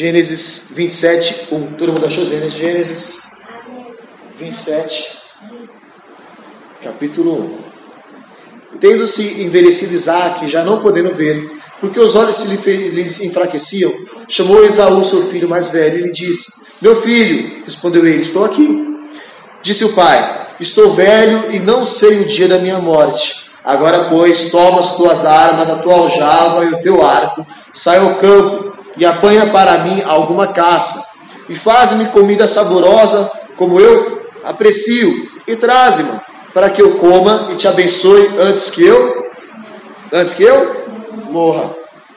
Gênesis 27, 1. Todo mundo achou Gênesis? Gênesis 27, capítulo 1. Tendo-se envelhecido Isaac, já não podendo ver, porque os olhos se lhe enfraqueciam, chamou Esaú, seu filho mais velho, e lhe disse: Meu filho, respondeu ele, estou aqui. Disse o pai: Estou velho e não sei o dia da minha morte. Agora, pois, toma as tuas armas, a tua aljava e o teu arco, sai ao campo e apanha para mim alguma caça, e faz-me comida saborosa, como eu aprecio, e traze-me, para que eu coma e te abençoe antes que eu, antes que eu morra.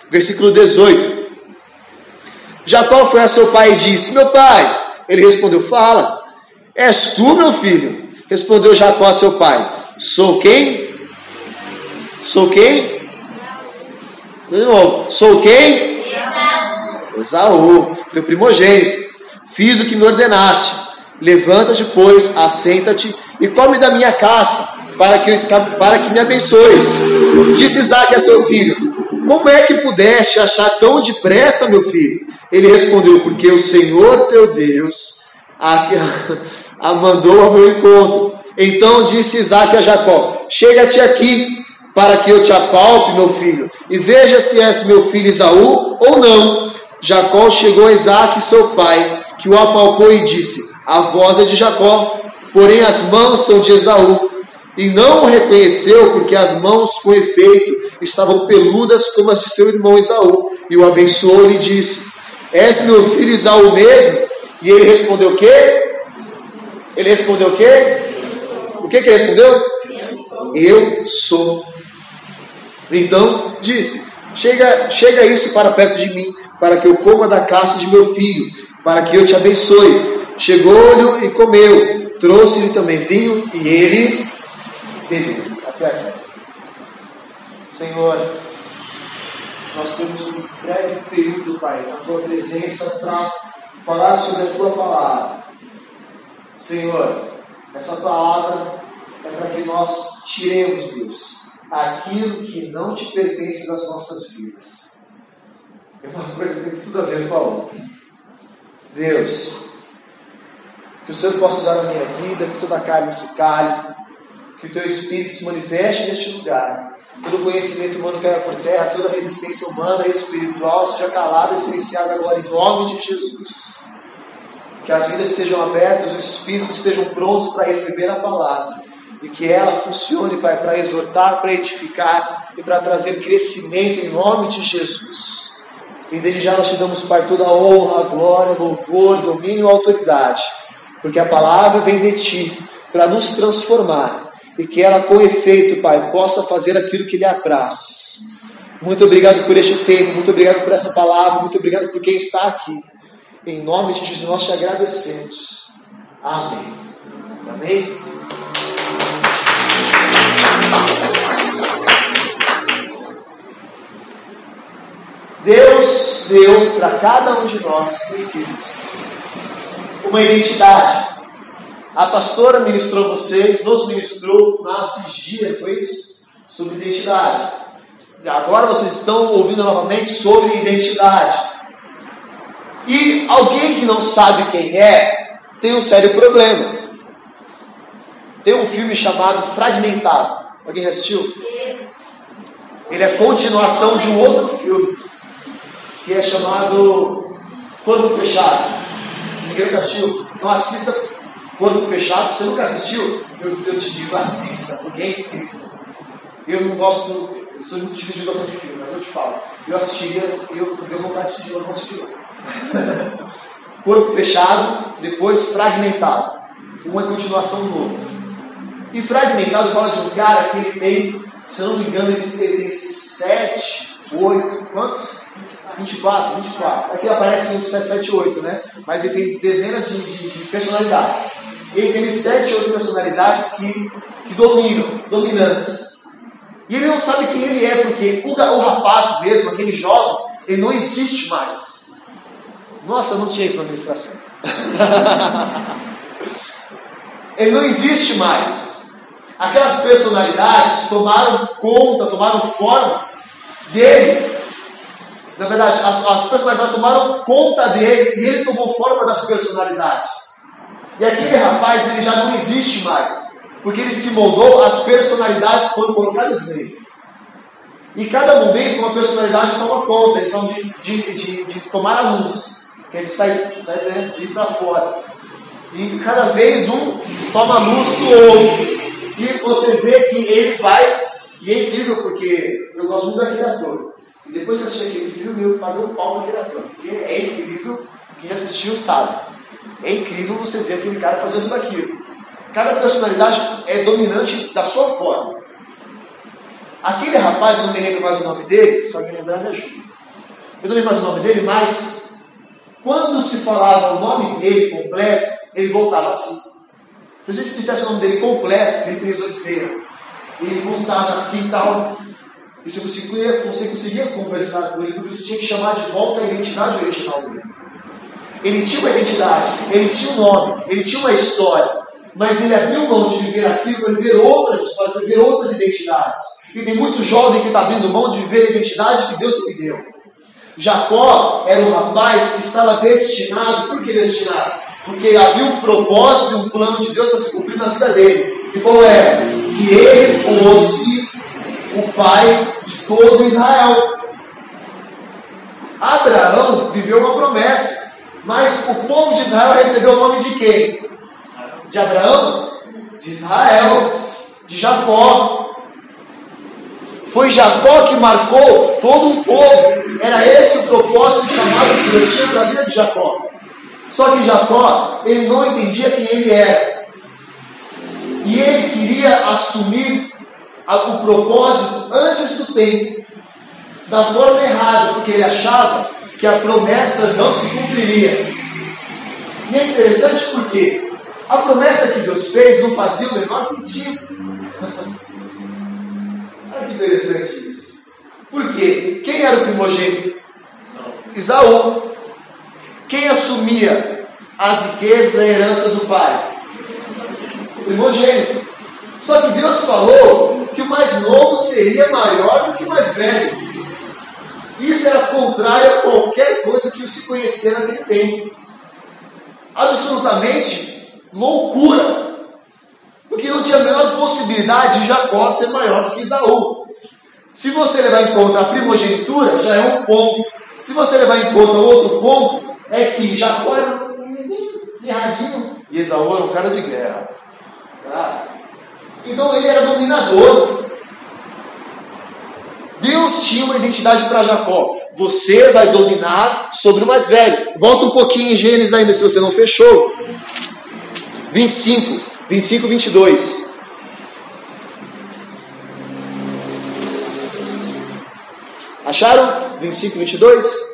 Versículo 18. Jacó foi a seu pai e disse: Meu pai. Ele respondeu: Fala. És tu, meu filho? Respondeu Jacó a seu pai: Sou quem? Sou quem? De novo. Sou quem? Esaú, teu primogênito. Fiz o que me ordenaste. Levanta-te, pois, assenta-te e come da minha caça, para que, para que me abençoes. Disse Isaac a seu filho: Como é que pudeste achar tão depressa, meu filho? Ele respondeu: Porque o Senhor teu Deus a, a mandou ao meu encontro. Então disse Isaac a Jacó: Chega-te aqui, para que eu te apalpe, meu filho, e veja se és meu filho Isaú ou não. Jacó chegou a Isaac, seu pai, que o apalpou e disse: A voz é de Jacó, porém as mãos são de Esaú. E não o reconheceu, porque as mãos, com efeito, estavam peludas como as de seu irmão Esaú. E o abençoou e disse: És meu filho Esaú mesmo? E ele respondeu o quê? Ele respondeu o quê? O que, que ele respondeu? Eu sou. Então disse: Chega, chega isso para perto de mim, para que eu coma da caça de meu filho, para que eu te abençoe. Chegou-lhe e comeu, trouxe-lhe também vinho, e ele bebeu. Até aqui. Senhor, nós temos um breve período, Pai, na tua presença para falar sobre a tua palavra. Senhor, essa palavra é para que nós tiremos, Deus, aquilo que não te pertence das nossas vidas. É uma coisa que tem tudo a ver com a outra. Deus, que o Senhor possa usar na minha vida, que toda a carne se cale, que o teu Espírito se manifeste neste lugar. Todo conhecimento humano caia por terra, toda resistência humana e espiritual seja calada e silenciada agora em nome de Jesus. Que as vidas estejam abertas, os espíritos estejam prontos para receber a palavra e que ela funcione, Pai, para exortar, para edificar e para trazer crescimento em nome de Jesus. E desde já nós te damos, Pai, toda a honra, glória, louvor, domínio e autoridade, porque a palavra vem de Ti para nos transformar e que ela, com efeito, Pai, possa fazer aquilo que lhe apraz. Muito obrigado por este tempo, muito obrigado por essa palavra, muito obrigado por quem está aqui. Em nome de Jesus nós te agradecemos. Amém. Amém. Deus deu para cada um de nós, queridos, uma identidade. A pastora ministrou vocês, nos ministrou na vigia, foi isso? Sobre identidade. Agora vocês estão ouvindo novamente sobre identidade. E alguém que não sabe quem é, tem um sério problema. Tem um filme chamado Fragmentado. Alguém já assistiu? Ele é continuação de um outro filme, que é chamado Corpo Fechado. Ninguém nunca assistiu? Então assista Corpo Fechado. Se você nunca assistiu, eu, eu te digo, assista, porque é incrível. Eu não gosto, eu sou muito difícil de de filme, mas eu te falo. Eu assistiria, eu, eu vou assistir, eu não assisti. Corpo Fechado, depois Fragmentado. Uma continuação do outro. E fragmentado fala de um cara que ele tem, se eu não me engano, ele tem 7, 8, quantos? 24, 24. Aqui aparece 5, 7, 7, 8, né? Mas ele tem dezenas de, de, de personalidades. Ele tem 7, 8 personalidades que, que dominam, dominantes. E ele não sabe quem ele é, porque o, o rapaz mesmo, aquele jovem, ele não existe mais. Nossa, não tinha isso na administração. ele não existe mais. Aquelas personalidades tomaram conta, tomaram forma dele. Na verdade, as, as personalidades tomaram conta dele e ele tomou forma das personalidades. E aquele rapaz ele já não existe mais, porque ele se moldou, as personalidades foram colocadas nele. E cada momento uma personalidade toma conta, eles falam de, de, de, de tomar a luz, ele sai, sai de ir para fora. E cada vez um toma a luz do outro. E você vê que ele vai, e é incrível porque eu gosto muito daquele ator. E depois que assisti aquele filme, eu paguei um pau naquele ator. Porque é incrível, quem assistiu sabe. É incrível você ver aquele cara fazendo tudo aquilo. Cada personalidade é dominante da sua forma. Aquele rapaz, eu não me lembro mais o nome dele, só que lembrar me ajuda. Eu não lembro mais o nome dele, mas quando se falava o nome dele completo, ele voltava assim. Se a gente fizesse o nome dele completo, Felipe Reis Oliveira, ele voltava assim e tal. E você conseguia, conseguia conversar com ele, porque você tinha que chamar de volta a identidade original dele. Ele tinha uma identidade, ele tinha um nome, ele tinha uma história, mas ele abriu mão de viver aquilo para viver outras histórias, para viver outras identidades. E tem muito jovem que está abrindo mão de viver a identidade que Deus lhe deu. Jacó era um rapaz que estava destinado, por que destinado? Porque havia um propósito e um plano de Deus para se cumprir na vida dele. E qual é? Que ele fosse o pai de todo Israel. Abraão viveu uma promessa, mas o povo de Israel recebeu o nome de quem? De Abraão? De Israel, de Jacó. Foi Jacó que marcou todo o povo. Era esse o propósito chamado que Deus tinha para a vida de Jacó. Só que Jacó, ele não entendia quem ele era. E ele queria assumir o propósito antes do tempo, da forma errada, porque ele achava que a promessa não se cumpriria. E é interessante porque a promessa que Deus fez não fazia o menor sentido. Olha que interessante isso. Por quê? Quem era o primogênito? Isaú. Quem assumia as riquezas e a herança do pai? O primogênito. Só que Deus falou que o mais novo seria maior do que o mais velho. Isso era contrário a qualquer coisa que se conhecer naquele tempo. Absolutamente loucura. Porque não tinha a menor possibilidade de Jacó ser maior do que Isaú. Se você levar em conta a primogenitura, já é um ponto. Se você levar em conta outro ponto, é que Jacó era um erradinho e Esaú era um cara de guerra. Tá? Então ele era dominador. Deus tinha uma identidade para Jacó. Você vai dominar sobre o mais velho. Volta um pouquinho em Gênesis ainda, se você não fechou. 25, 25, 22. Acharam? 25, 22?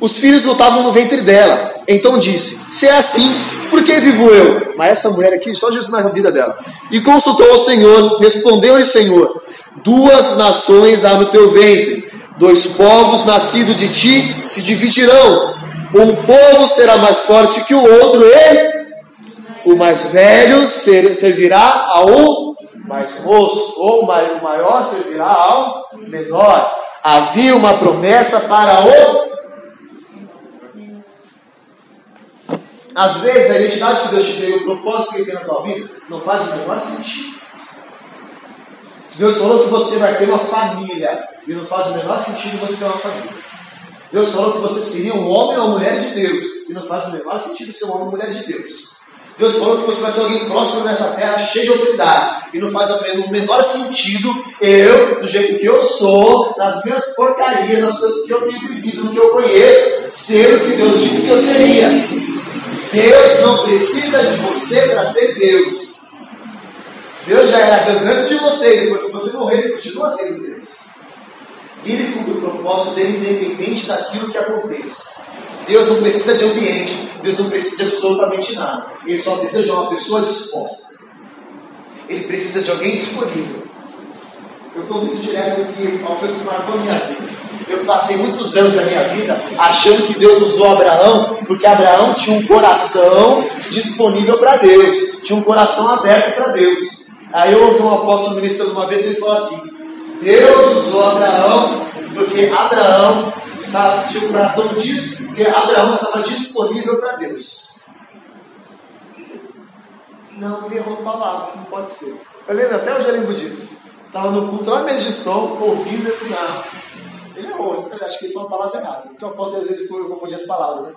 Os filhos lutavam no ventre dela. Então disse: Se é assim, por que vivo eu? Mas essa mulher aqui, só Jesus na vida dela. E consultou ao Senhor, respondeu-lhe: Senhor, duas nações há no teu ventre, dois povos nascidos de ti se dividirão. Um povo será mais forte que o outro, e o mais velho servirá ao mais moço, ou o maior servirá ao menor. Havia uma promessa para o Às vezes a identidade que Deus te deu, o propósito que Ele tem na tua vida, não faz o menor sentido. Deus falou que você vai ter uma família, e não faz o menor sentido você ter uma família. Deus falou que você seria um homem ou uma mulher de Deus, e não faz o menor sentido ser um homem ou mulher de Deus. Deus falou que você vai ser alguém próximo nessa terra, cheio de autoridade, e não faz o menor sentido eu, do jeito que eu sou, nas minhas porcarias, nas coisas que eu tenho vivido, no que eu conheço, ser o que Deus disse que eu seria. Deus não precisa de você para ser Deus. Deus já era Deus antes de você, depois que você morrer, ele continua sendo Deus. Ele cumpre o propósito dele independente daquilo que aconteça. Deus não precisa de ambiente, Deus não precisa de absolutamente nada. Ele só precisa de uma pessoa disposta. Ele precisa de alguém disponível. Eu conto isso direto porque uma coisa que marcou a minha vida. Eu passei muitos anos da minha vida achando que Deus usou Abraão, porque Abraão tinha um coração disponível para Deus, tinha um coração aberto para Deus. Aí eu ouvi um apóstolo ministrando uma vez e ele falou assim: Deus usou Abraão porque Abraão Estava, tinha um coração disso, porque Abraão estava disponível para Deus. Não, ele errou a palavra, não pode ser. Eu lembro, até hoje eu lembro disso. Estava no culto, lá mesmo de som, ouvindo, ele, ele errou, acho que ele falou a palavra errada. Porque eu posso, às vezes, confundir as palavras, né?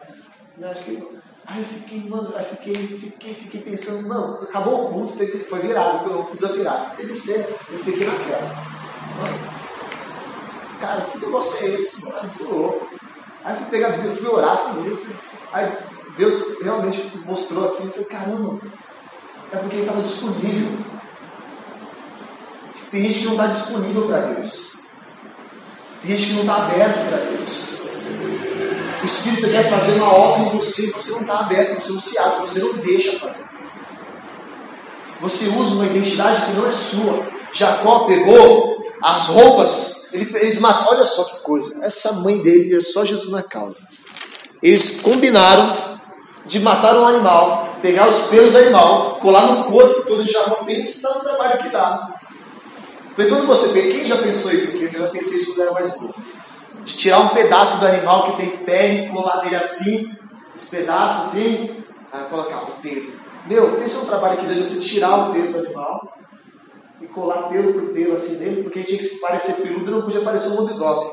Eu acho que Aí eu fiquei, mano, aí fiquei, fiquei, fiquei pensando, não, acabou o culto, foi virado, o culto ia virar. Teve ser, eu fiquei naquela. Mano, cara, que negócio é esse? Mano, muito louco. Aí fui pegar Bíblia, fui orar, fui Aí Deus realmente mostrou aqui, eu falei, caramba, é porque ele estava disponível. Tem gente que não está disponível para Deus. Tem gente que não está aberto para Deus. O Espírito quer fazer uma obra em você, você não está aberto, você não se abre, você não deixa fazer. Você usa uma identidade que não é sua. Jacó pegou as roupas, ele, eles mataram, olha só que coisa, essa mãe dele é só Jesus na causa. Eles combinaram de matar um animal, pegar os pelos do animal, colar no corpo todo de Jacó, pensando no trabalho que dá. Porque quando você quem já pensou isso? Eu já pensei isso quando era mais novo de tirar um pedaço do animal que tem pé e colar nele assim, os pedaços assim, aí colocar o pelo. Meu, esse é um trabalho que deu você tirar o pelo do animal e colar pelo por pelo assim nele, porque tinha que parecer peludo não podia parecer um lobisomem.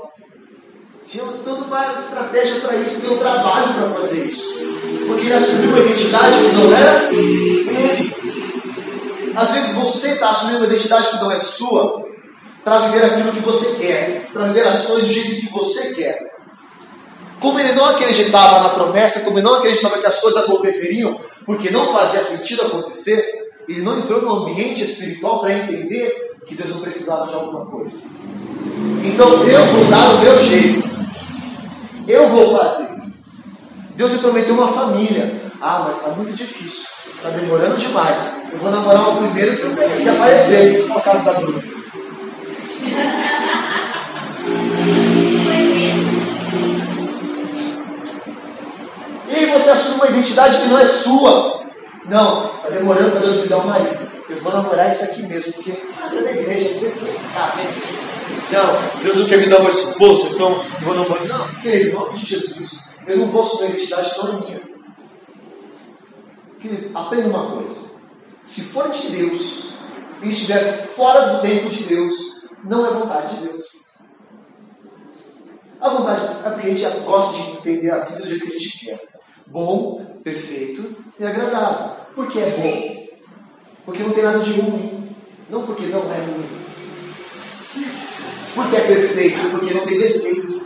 Tinha toda uma estratégia para isso, deu trabalho para fazer isso. Porque ele assumiu uma identidade que não era. Às vezes você está assumindo uma identidade que não é sua, para viver aquilo que você quer, para viver as coisas do jeito que você quer. Como ele não acreditava na promessa, como ele não acreditava que as coisas aconteceriam, porque não fazia sentido acontecer, ele não entrou no ambiente espiritual para entender que Deus não precisava de alguma coisa. Então eu vou dar o meu jeito, eu vou fazer. Deus me prometeu uma família. Ah, mas está muito difícil, está demorando demais. Eu vou namorar o primeiro que aparecer, no caso da Bruna. E você assume uma identidade que não é sua. Não, está demorando para Deus me dar um marido. Eu vou namorar isso aqui mesmo, porque é da igreja, tá, não, Deus não quer me dar uma esposa, então eu vou namorar. Não, querido, em nome de Jesus, eu não vou assumir a identidade não é minha. Querido, aprenda uma coisa. Se for de Deus e estiver fora do tempo de Deus, não é vontade de Deus. A vontade é porque a gente gosta de entender a Bíblia do jeito que a gente quer. Bom, perfeito e agradável. Por que é bom? Porque não tem nada de ruim. Não porque não é ruim. Porque é perfeito, porque não tem defeito.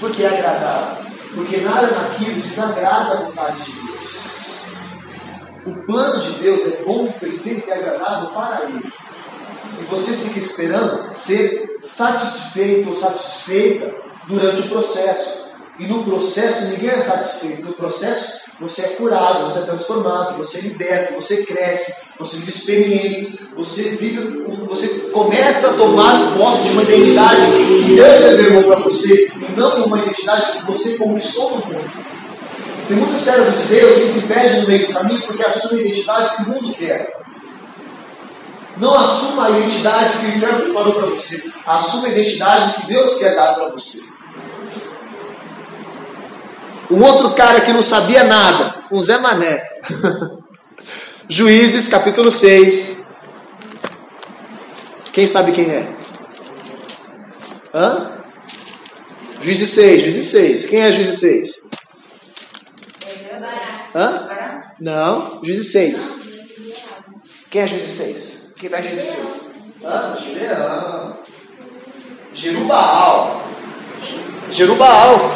Porque é agradável. Porque nada naquilo desagrada a vontade de Deus. O plano de Deus é bom, perfeito e agradável para ele e você fica esperando ser satisfeito ou satisfeita durante o processo. E no processo ninguém é satisfeito. No processo você é curado, você é transformado, você é liberto, você cresce, você vive experiências, você vive, você começa a tomar posse de uma identidade que Deus reservou para você e não uma identidade que você conquistou no mundo. Tem muitos servos de Deus que se perdem no meio do caminho porque assumem a identidade que o mundo quer. Não assuma a identidade que o inferno preparou para você. Assuma a identidade que Deus quer dar para você. Um outro cara que não sabia nada, um Zé Mané. Juízes, capítulo 6. Quem sabe quem é? Hã? Juízes 6, Juízes 6. Quem é Juízes 6? Hã? Não, Juízes 6. Quem é Juízes 6? Quem está em Juízes 6? Ah, Gideão. Jerubal. Jerubal.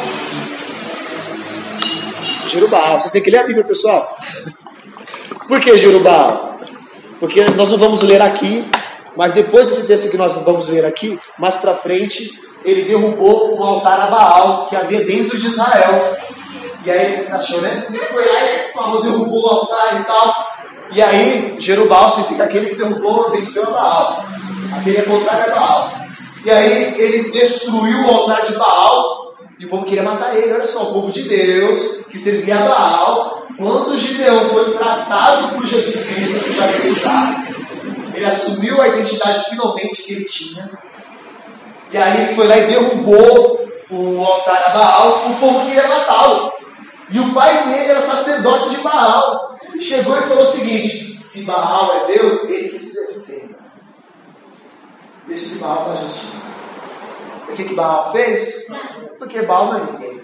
Jerubal. Vocês têm que ler a Bíblia, pessoal. Por que Jerubal? Porque nós não vamos ler aqui, mas depois desse texto que nós vamos ler aqui, mais para frente, ele derrubou um altar a Baal que havia dentro de Israel. E aí você achou, né? Ele foi lá e falou, derrubou o altar e tal. E aí, Jerubal significa aquele que derrubou, venceu a Baal. Aquele é contrário a Baal. E aí, ele destruiu o altar de Baal. E o povo queria matar ele. Olha só, o povo de Deus, que servia a Baal. Quando Gideão foi tratado por Jesus Cristo, que ressuscitado, ele assumiu a identidade finalmente que ele tinha. E aí ele foi lá e derrubou o altar a Baal, o povo queria matá-lo. E o pai dele era sacerdote de Baal. Chegou e falou o seguinte: se Baal é Deus, ele que se. Deixa que Baal faz justiça. O que, que Baal fez? Porque Baal não é ninguém.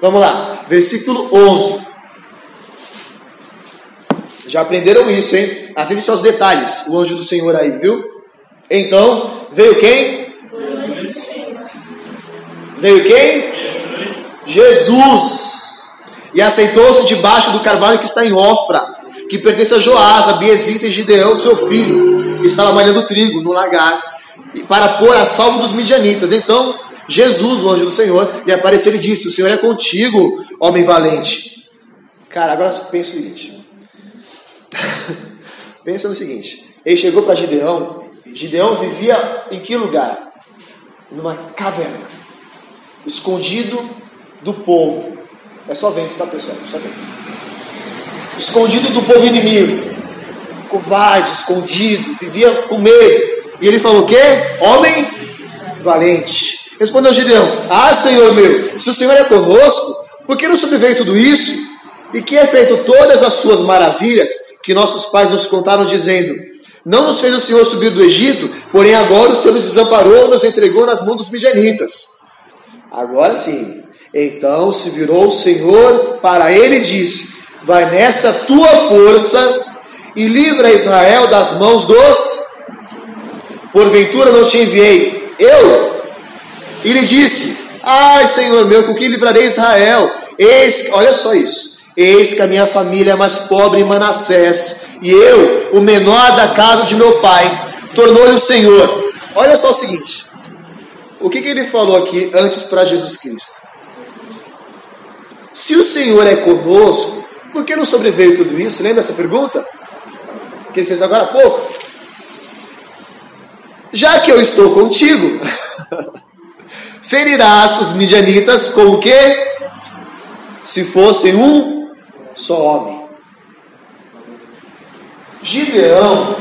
Vamos lá, versículo 11. Já aprenderam isso, hein? Atente aos detalhes. O anjo do Senhor aí, viu? Então, veio quem? Veio quem? Jesus. E aceitou-se debaixo do carvalho que está em Ofra, que pertence a Joás, a Biesita e Gideão, seu filho, que estava malhando trigo no lagar, para pôr a salvo dos midianitas. Então, Jesus, o anjo do Senhor, lhe apareceu e disse: O Senhor é contigo, homem valente. Cara, agora pensa o seguinte. pensa no seguinte. Ele chegou para Gideão. Gideão vivia em que lugar? Numa caverna, escondido do povo. É só vento, tá pessoal? Só vento. Escondido do povo inimigo. Covarde, escondido, vivia com medo. E ele falou o quê? Homem valente. Respondeu Gideão: Ah, Senhor meu, se o Senhor é conosco, por que nos sobreveio tudo isso? E que é feito todas as suas maravilhas que nossos pais nos contaram, dizendo: Não nos fez o Senhor subir do Egito, porém agora o Senhor nos desamparou, nos entregou nas mãos dos midianitas. Agora sim. Então se virou o Senhor para ele e disse: Vai nessa tua força e livra Israel das mãos dos. Porventura não te enviei eu e lhe disse: Ai, Senhor meu, com que livrarei Israel? Eis, olha só isso. Eis que a minha família é mais pobre em Manassés, e eu, o menor da casa de meu pai, tornou-lhe o Senhor. Olha só o seguinte: o que, que ele falou aqui antes para Jesus Cristo? Se o Senhor é conosco, por que não sobreveio tudo isso? Lembra essa pergunta? Que ele fez agora há pouco? Já que eu estou contigo, ferirás os midianitas com o que? Se fossem um só homem. Gideão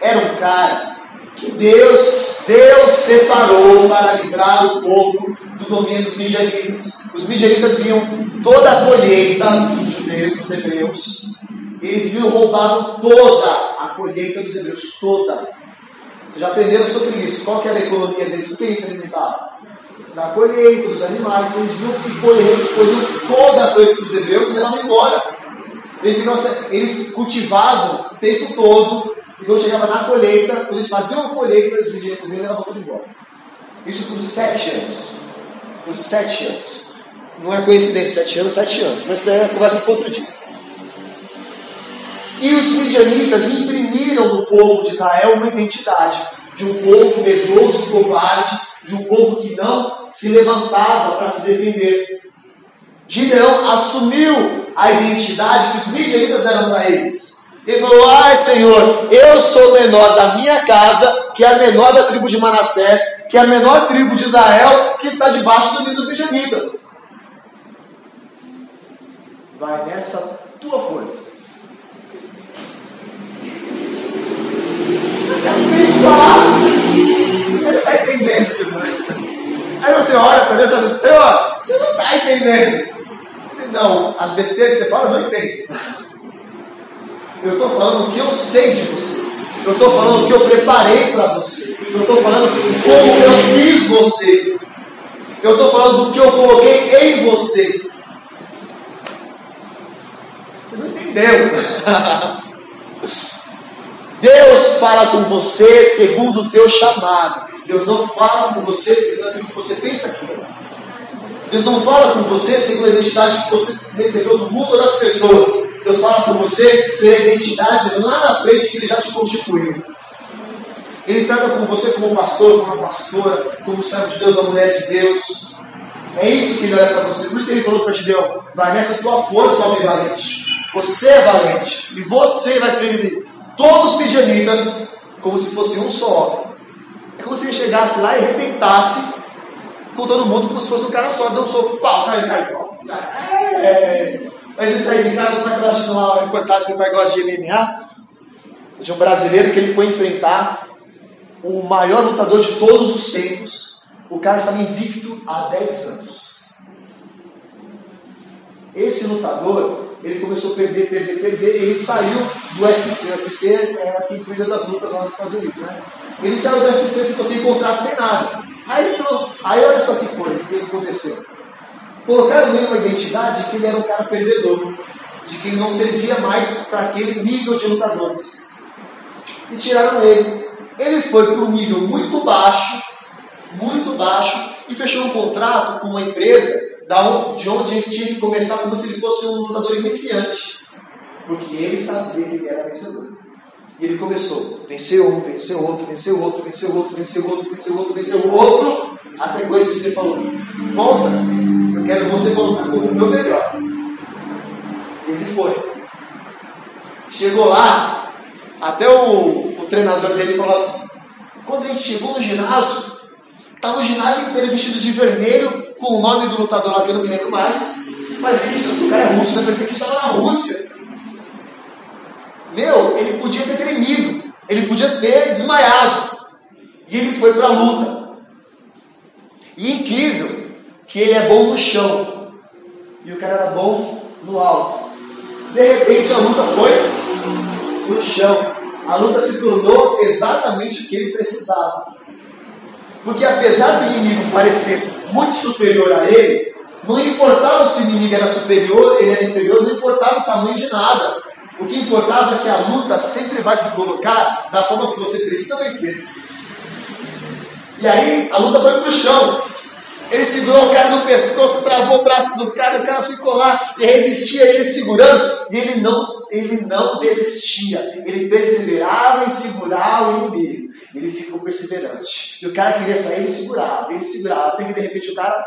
era um cara que Deus, Deus separou para livrar o povo do domínio dos midianitas. Os midianitas viam toda a colheita dos judeus, dos hebreus. Eles viam roubavam toda a colheita dos hebreus, toda. Já aprenderam sobre isso? Qual que era a economia deles? O que eles se alimentavam? Da colheita dos animais. Eles viam que colhiam toda a colheita dos hebreus e levavam embora. Eles, eles cultivavam o tempo todo e quando chegava na colheita, quando eles faziam a colheita, eles vendiam e levavam tudo embora. Isso por sete anos. Por sete anos. Não é coincidência, sete anos, sete anos. Mas isso daí é conversa para outro dia. E os midianitas imprimiram no povo de Israel uma identidade de um povo medroso, covarde, de um povo que não se levantava para se defender. Gideão assumiu a identidade que os midianitas deram para eles. Ele falou: Ai Senhor, eu sou o menor da minha casa, que é a menor da tribo de Manassés, que é a menor tribo de Israel, que está debaixo do dos midianitas. Vai nessa tua força. Falar. Ele está entendendo. Aí você olha para Deus e fala: Senhor, você não está entendendo. Você, não, as besteiras que você fala, eu não entendo. Eu estou falando o que eu sei de você. Eu estou falando o que eu preparei para você. Eu estou falando como eu fiz você. Eu estou falando do que eu coloquei em você. Você não entendeu? Deus fala com você segundo o teu chamado. Deus não fala com você segundo aquilo que você pensa que é. Deus não fala com você segundo a identidade que você recebeu do mundo das pessoas. Deus fala com você pela identidade lá na frente que Ele já te constituiu. Ele trata com você como pastor, como pastora, como servo de Deus, uma mulher de Deus. É isso que Ele olha para você. Por isso Ele falou para Gideão: vai nessa tua força, homem valente. Você é valente. E você vai ferir todos os midianitas como se fosse um só homem. É como se ele chegasse lá e arrebentasse com todo mundo como se fosse um cara só, não sou pau, cai, cai. É, mas de sair de casa, como é que eu uma reportagem que pai gosta de MMA? De um brasileiro que ele foi enfrentar o maior lutador de todos os tempos. O cara estava invicto há 10 anos. Esse lutador, ele começou a perder, perder, perder, ele saiu do UFC. O UFC é quem cuida das lutas lá nos Estados Unidos, né? Ele saiu do UFC, ficou sem contrato, sem nada. Aí ele falou, aí olha só o que foi, o que aconteceu. Colocaram nele uma identidade de que ele era um cara perdedor, de que ele não servia mais para aquele nível de lutadores. E tiraram ele. Ele foi para um nível muito baixo, muito baixo, e fechou um contrato com uma empresa de onde ele tinha que começar como se ele fosse um lutador iniciante. Porque ele sabia que ele era vencedor. E ele começou, venceu um, venceu outro, venceu outro, venceu outro, venceu outro, venceu outro, venceu outro, até hoje você falou, volta, eu quero você voltar contra o meu melhor. Ele foi. Chegou lá, até o, o treinador dele falou assim, quando a gente chegou no ginásio, estava o ginásio inteiro vestido de vermelho, com o nome do lutador lá que eu não me lembro mais. Mas isso, o cara é russo, né? Parecia que estava na Rússia. Meu, ele podia ter tremido, ele podia ter desmaiado. E ele foi para a luta. E incrível que ele é bom no chão. E o cara era bom no alto. De repente a luta foi no chão. A luta se tornou exatamente o que ele precisava. Porque apesar do inimigo parecer muito superior a ele, não importava se o inimigo era superior, ele era inferior, não importava o tamanho de nada. O que importava é que a luta sempre vai se colocar da forma que você precisa vencer. E aí a luta foi para o chão. Ele segurou o cara no pescoço, travou o braço do cara, o cara ficou lá e resistia ele segurando, e ele não, ele não desistia. Ele perseverava em segurar o inimigo. Ele ficou perseverante. E o cara queria sair, ele segurava, ele segurava, até que de repente o cara.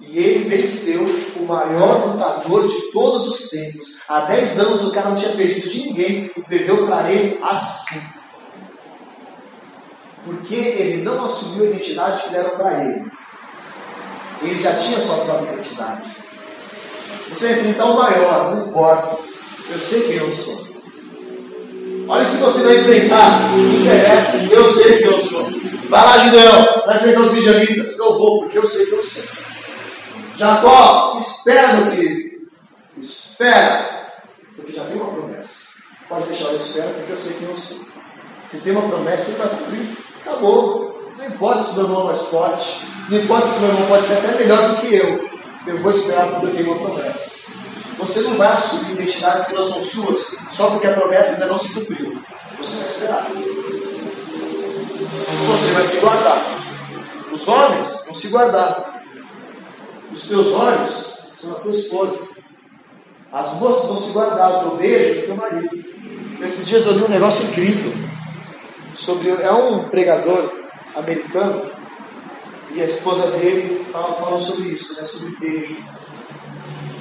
E ele venceu o maior lutador de todos os tempos. Há 10 anos o cara não tinha perdido de ninguém e perdeu para ele assim. Porque ele não assumiu a identidade que deram para ele. Ele já tinha sua própria identidade. Você enfrentar o maior, não importa. Eu sei quem eu sou. Olha o que você vai enfrentar. Não interessa, eu sei quem eu sou. Vai lá, Gideão, vai enfrentar os midianitas. Eu vou, porque eu sei quem eu sou. Jacó, espera, meu querido. Espera. Porque já tem uma promessa. Pode deixar eu espera, porque eu sei quem eu sou. Se tem uma promessa, você vai cumprir. Acabou. Não importa se meu irmão é mais forte. Não importa se meu irmão pode ser até melhor do que eu. Eu vou esperar porque eu tenho uma promessa. Você não vai assumir identidades que não são suas só porque a promessa ainda não se cumpriu. Você vai esperar. Você vai se guardar. Os homens vão se guardar. Os teus olhos são a tua esposa. As moças vão se guardar. O teu beijo é o teu marido. Esses dias eu li um negócio incrível sobre é um pregador americano e a esposa dele estava falando sobre isso, né, sobre beijo.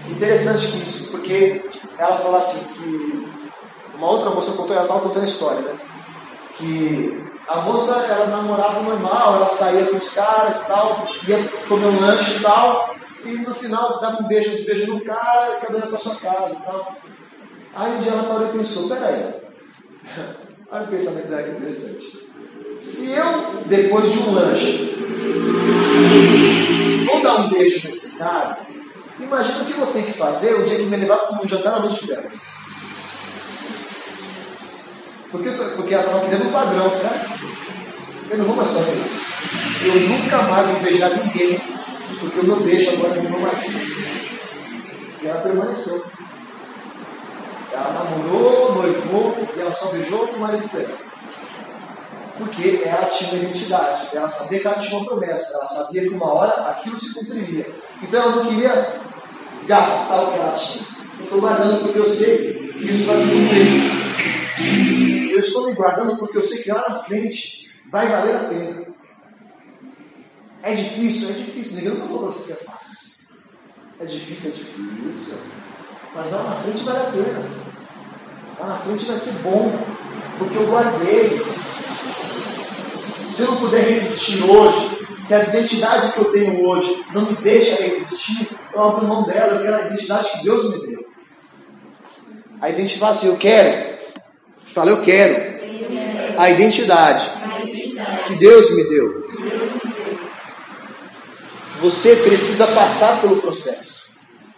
Interessante que isso, porque ela fala assim que uma outra moça contou, ela estava contando a história, né? Que a moça ela namorava normal, ela saía com os caras e tal, ia comer um lanche e tal, e no final dava um beijo, uns beijos no cara e cada um para sua casa e tal. Aí um dia ela parou e pensou, peraí, olha o pensamento dela que interessante. Se eu, depois de um lanche, vou dar um beijo nesse cara, imagina o que eu vou ter que fazer o dia que me levar para um jantar na luz de velas. Porque, porque ela estava querendo um padrão, certo? Eu não vou mais fazer isso. Eu nunca mais vou beijar ninguém, porque o meu beijo agora é meu marido. E ela permaneceu. Ela namorou, noivou, e ela só beijou o marido dela porque ela tinha uma identidade, ela sabia que ela tinha uma promessa, ela sabia que uma hora aquilo se cumpriria. Então ela não queria gastar o que ela tinha. Eu estou guardando porque eu sei que isso vai se cumprir. Eu estou me guardando porque eu sei que lá na frente vai valer a pena. É difícil, é difícil. Ninguém não falou para você que é fácil. É difícil, é difícil. Mas lá na frente vale a pena. Lá na frente vai ser bom. Porque eu guardei. Se eu não puder resistir hoje, se a identidade que eu tenho hoje não me deixa resistir, eu abro mão dela, eu a identidade que Deus me deu. A identidade assim, eu quero. Fala, eu quero. a identidade que Deus me deu. Você precisa passar pelo processo.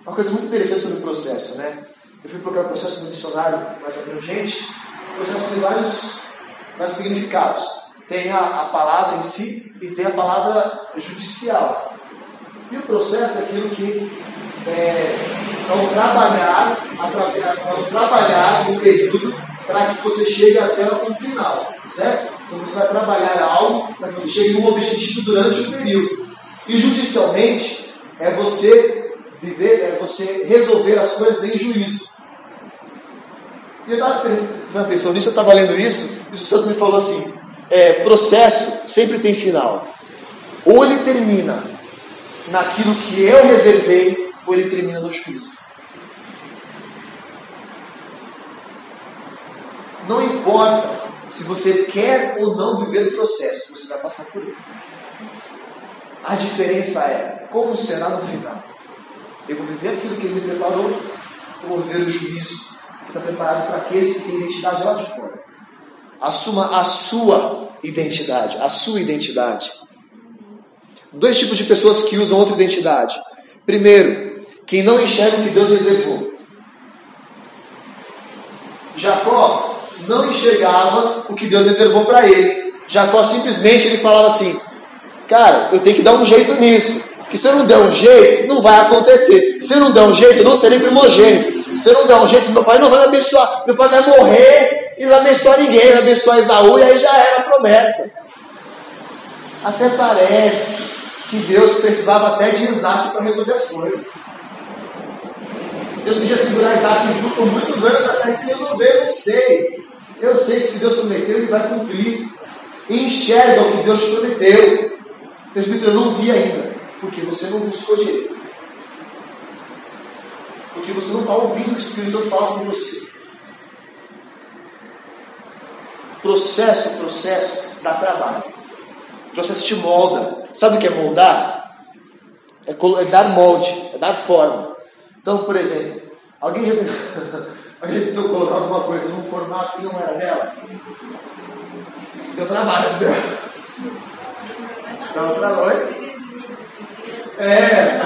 Uma coisa muito interessante sobre o processo, né? Eu fui procurar o processo do missionário mais abrangente. O processo tem vários, vários significados. Tem a, a palavra em si e tem a palavra judicial. E o processo é aquilo que é, o trabalhar, o trabalhar no período para que você chegue até um final, certo? Então você vai trabalhar algo para que você chegue num objetivo durante o período. E judicialmente é você viver, é você resolver as coisas em juízo. E eu estava prestando atenção nisso, eu estava lendo isso, e o Santo me falou assim: é, processo sempre tem final. Ou ele termina naquilo que eu reservei, ou ele termina no juízo. Não importa se você quer ou não viver o processo, você vai passar por ele. A diferença é como será no final. Eu vou viver aquilo que ele me preparou, eu vou viver o juízo que está preparado para aqueles que têm identidade lá de fora. Assuma a sua identidade, a sua identidade. Dois tipos de pessoas que usam outra identidade. Primeiro, quem não enxerga o que Deus reservou. Jacó não enxergava o que Deus reservou para ele. Jacó simplesmente ele falava assim: Cara, eu tenho que dar um jeito nisso. Que se eu não der um jeito, não vai acontecer. Se eu não der um jeito, eu não serei primogênito. Se eu não der um jeito, meu pai não vai me abençoar. Meu pai vai morrer e não abençoar ninguém, vai abençoar Esaú e aí já era a promessa. Até parece que Deus precisava até de Isaac para resolver as coisas. Deus podia segurar Isaac por muitos anos até se resolver, não sei. Eu sei que se Deus prometeu, Ele vai cumprir. Enxerga o que Deus te prometeu. Presbítero, eu não vi ainda, porque você não buscou direito. Porque você não está ouvindo o que o Espírito Santo fala com você. Processo, processo dá trabalho. processo te molda. Sabe o que é moldar? É, é dar molde, é dar forma. Então, por exemplo, alguém já, alguém já tentou colocar alguma coisa num formato que não era dela? Deu trabalho. Deu trabalho. É,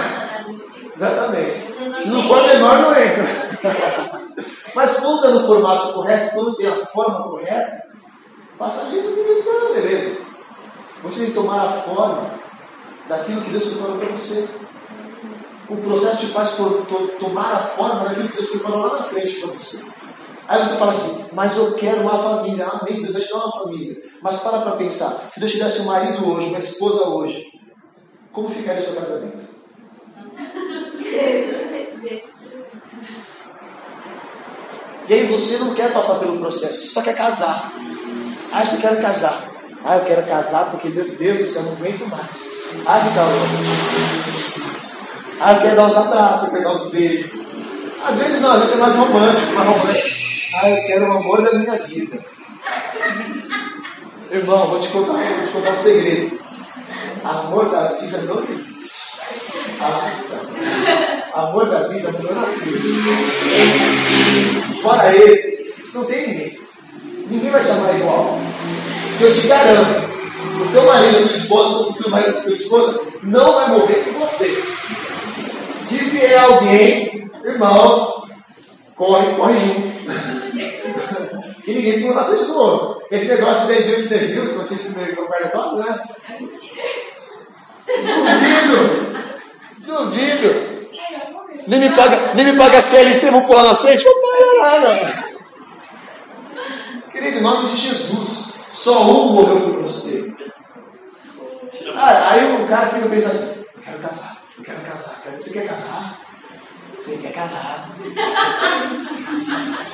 exatamente. Se não for menor, não entra. Mas quando é no formato correto, quando tem a forma correta, passa ali tudo isso, beleza. Você tem que tomar a forma daquilo que Deus preparou para você. O processo te faz to to tomar a forma daquilo que Deus preparou lá na frente para você. Aí você fala assim, mas eu quero uma família. Amém, Deus vai te dar uma família. Mas para para pensar, se Deus te desse um marido hoje, uma esposa hoje, como ficaria o seu casamento? E aí você não quer passar pelo processo, você só quer casar. Ah, eu só quero casar. Ah, eu quero casar porque, meu Deus do céu, não aguento mais. Ah, que calor. Ah, eu quero dar uns abraços, eu quero dar uns beijos. Às vezes não, às vezes é mais romântico, mais romântico. Ah, eu quero o amor da minha vida. Irmão, vou te contar, vou te contar um segredo. Amor da vida não existe. Ah, amor da vida não cruz. Fora esse, não tem ninguém. Ninguém vai chamar igual. Eu te garanto, o teu marido, a tua esposa, o teu marido, a tua esposa, não vai morrer com você. Se vier alguém, irmão, corre, corre junto. e ninguém ficou na frente do outro. Esse negócio de James DeVilson, aquele filme com o Guarda né? É mentira. Duvido! Duvido! Nem me paga, nem me paga CLT, vou pular na frente, vou pagar nada. Querido, em nome de Jesus, só um morreu por você. Ah, aí o cara fica pensando assim, eu quero casar, eu quero casar, você quer casar? Você quer casar?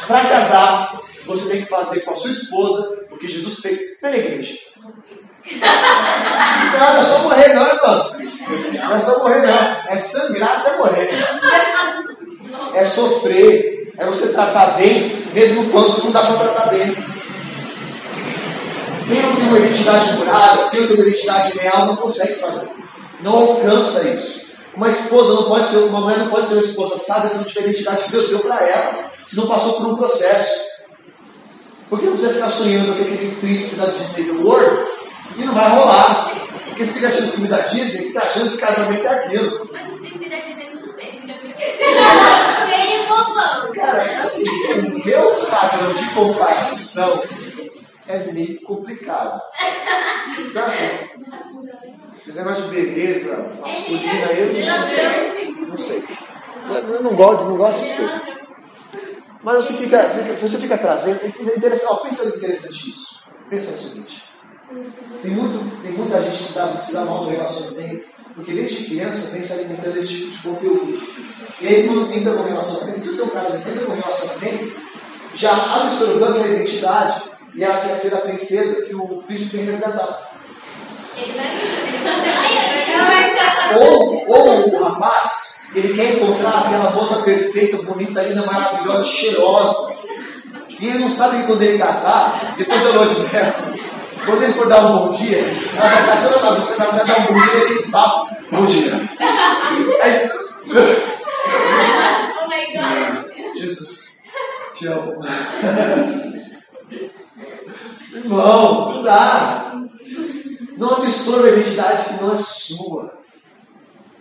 Para casar, você tem que fazer com a sua esposa o que Jesus fez pela igreja. Não, não é só morrer não, irmão. Não é só morrer não. É sangrar até morrer. É sofrer. É você tratar bem, mesmo quando não dá para tratar bem. Quem não tem uma identidade curada, quem não tem uma identidade real, não consegue fazer. Não alcança isso. Uma esposa não pode ser, uma mulher não pode ser uma esposa sábia se não tiver a identidade que Deus deu para ela. Se não passou por um processo. Porque não precisa ficar sonhando com aquele príncipe da Disney World e não vai rolar. Porque se fica assistindo filme da Disney, fica achando que casamento é aquilo. Mas os príncipes da Disney tudo fez, você já viu? Feio e bobão. Cara, é assim, o meu padrão de comparação é meio complicado. Então, assim, esse negócio de beleza masculina, eu não sei. Não sei. Eu não gosto, não gosto dessas coisas. Mas você fica, você fica trazendo. É interessante, ó, pensa no interessante isso. Pensa no seguinte. Tem, muito, tem muita gente que, dá, que se dá mal no relacionamento, porque desde criança vem se alimentando desse tipo de conteúdo. E aí, quando entra no relacionamento, ser um casamento, entra no relacionamento, já absorvendo aquela identidade e ela quer ser a princesa que o príncipe tem resgatado. Ele vai ele vai Ou, ou o rapaz, ele quer encontrar aquela moça perfeita, bonita, linda, maravilhosa, cheirosa. E ele não sabe que quando ele casar, depois da lua de mel, quando ele for dar um bom dia, ela vai estar toda maluca, você vai dar um bom dia, ele bafo, bom dia. Aí, Oh my god. Jesus, te amo. Irmão, não dá. Não absorva a identidade que não é sua.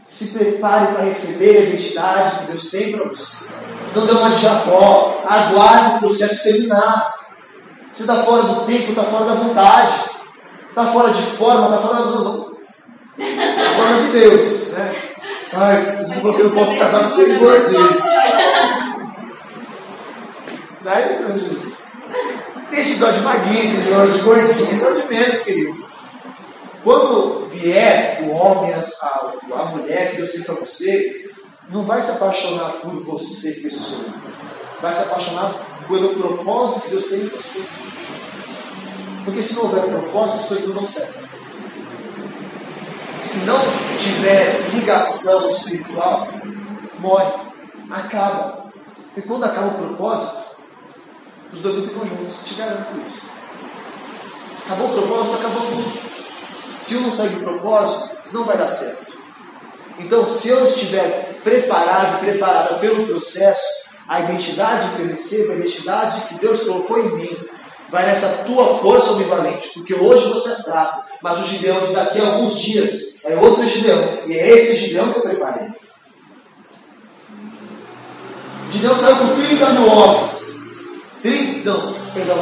Se prepare para receber a identidade que Deus tem para você. Não dê uma de Jacó. Aguarde o processo terminar. Você está fora do tempo, está fora da vontade. Está fora de forma, está fora do. Tá de Deus. Né? Ai, Jesus falou que eu não posso casar porque eu engordei. Daí, Jesus. Tem dó de magrinho, tem dó de gordinho, é de menos, querido. Quando vier o homem, a, a mulher que Deus tem para você, não vai se apaixonar por você, pessoa. Vai se apaixonar pelo propósito que Deus tem em você. Porque se não houver propósito, as coisas não dão certo. Se não tiver ligação espiritual, morre, acaba. E quando acaba o propósito, os dois não ficam juntos, te garanto isso. Acabou o propósito, acabou tudo. Se um não segue o propósito, não vai dar certo. Então, se eu estiver preparado, preparada pelo processo, a identidade que eu recebo, a identidade que Deus colocou em mim, vai nessa tua força omnivalente, porque hoje você é fraco, mas o Gideão de daqui a alguns dias é outro Gideão, e é esse Gideão que eu preparei. Gideão saiu com 30 mil homens. 30, não, perdão,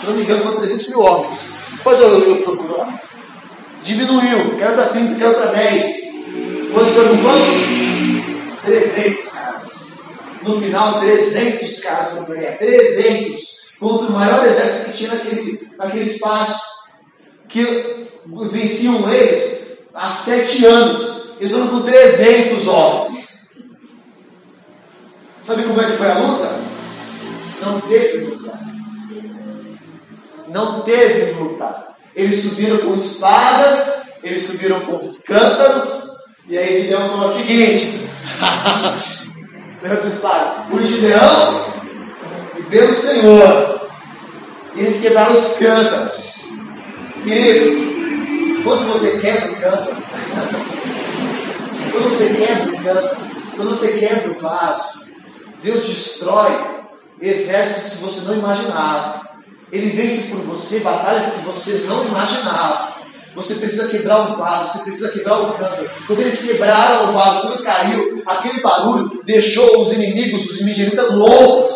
se não me engano foram 300 mil homens. Depois eu, eu, eu procuro lá. Diminuiu, caiu para 30, caiu para 10. Quando foram quantos? 300 caras. No final, 300 caras para ganhar. 300 contra o maior exército que tinha naquele, naquele espaço. Que venciam eles há sete anos. Eles foram com 300 homens. Sabe como é que foi a luta? Não teve luta. Não teve luta. Eles subiram com espadas, eles subiram com cântaros, e aí Gideão falou o seguinte: Meus espadas, por Gideão e pelo Senhor, eles quebraram os cântaros. Querido, quando você quebra o cântaro, quando você quebra o cântaro, quando você quebra o vaso, Deus destrói exércitos que você não imaginava. Ele vence por você batalhas que você não imaginava. Você precisa quebrar o vaso, você precisa quebrar o câmbio. Quando eles quebraram o vaso, quando caiu, aquele barulho deixou os inimigos, os midianitas, loucos.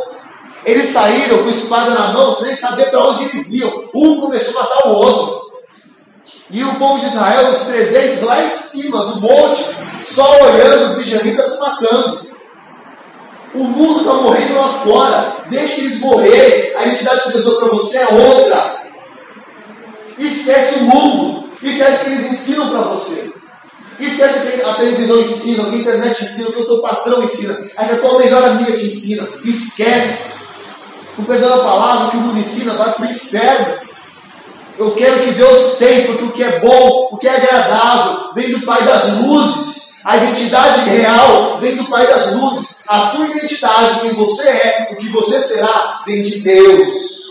Eles saíram com espada na mão, sem saber para onde eles iam. Um começou a matar o outro. E o povo de Israel, os 300, lá em cima, no monte, só olhando os midianitas se matando. O mundo está morrendo lá fora. Deixe eles morrer. A identidade que Deus deu para você é outra. Esquece o mundo. Esquece o que eles ensinam para você. Esquece o que a televisão ensina, o que a internet ensina, o que o teu patrão ensina, a que a tua melhor amiga te ensina. Esquece. Com perdão da palavra, o que o mundo ensina vai para o inferno. Eu quero o que Deus tem, porque o que é bom, o que é agradável, vem do Pai das luzes. A identidade real vem do Pai das luzes. A tua identidade, quem você é, o que você será, vem de Deus.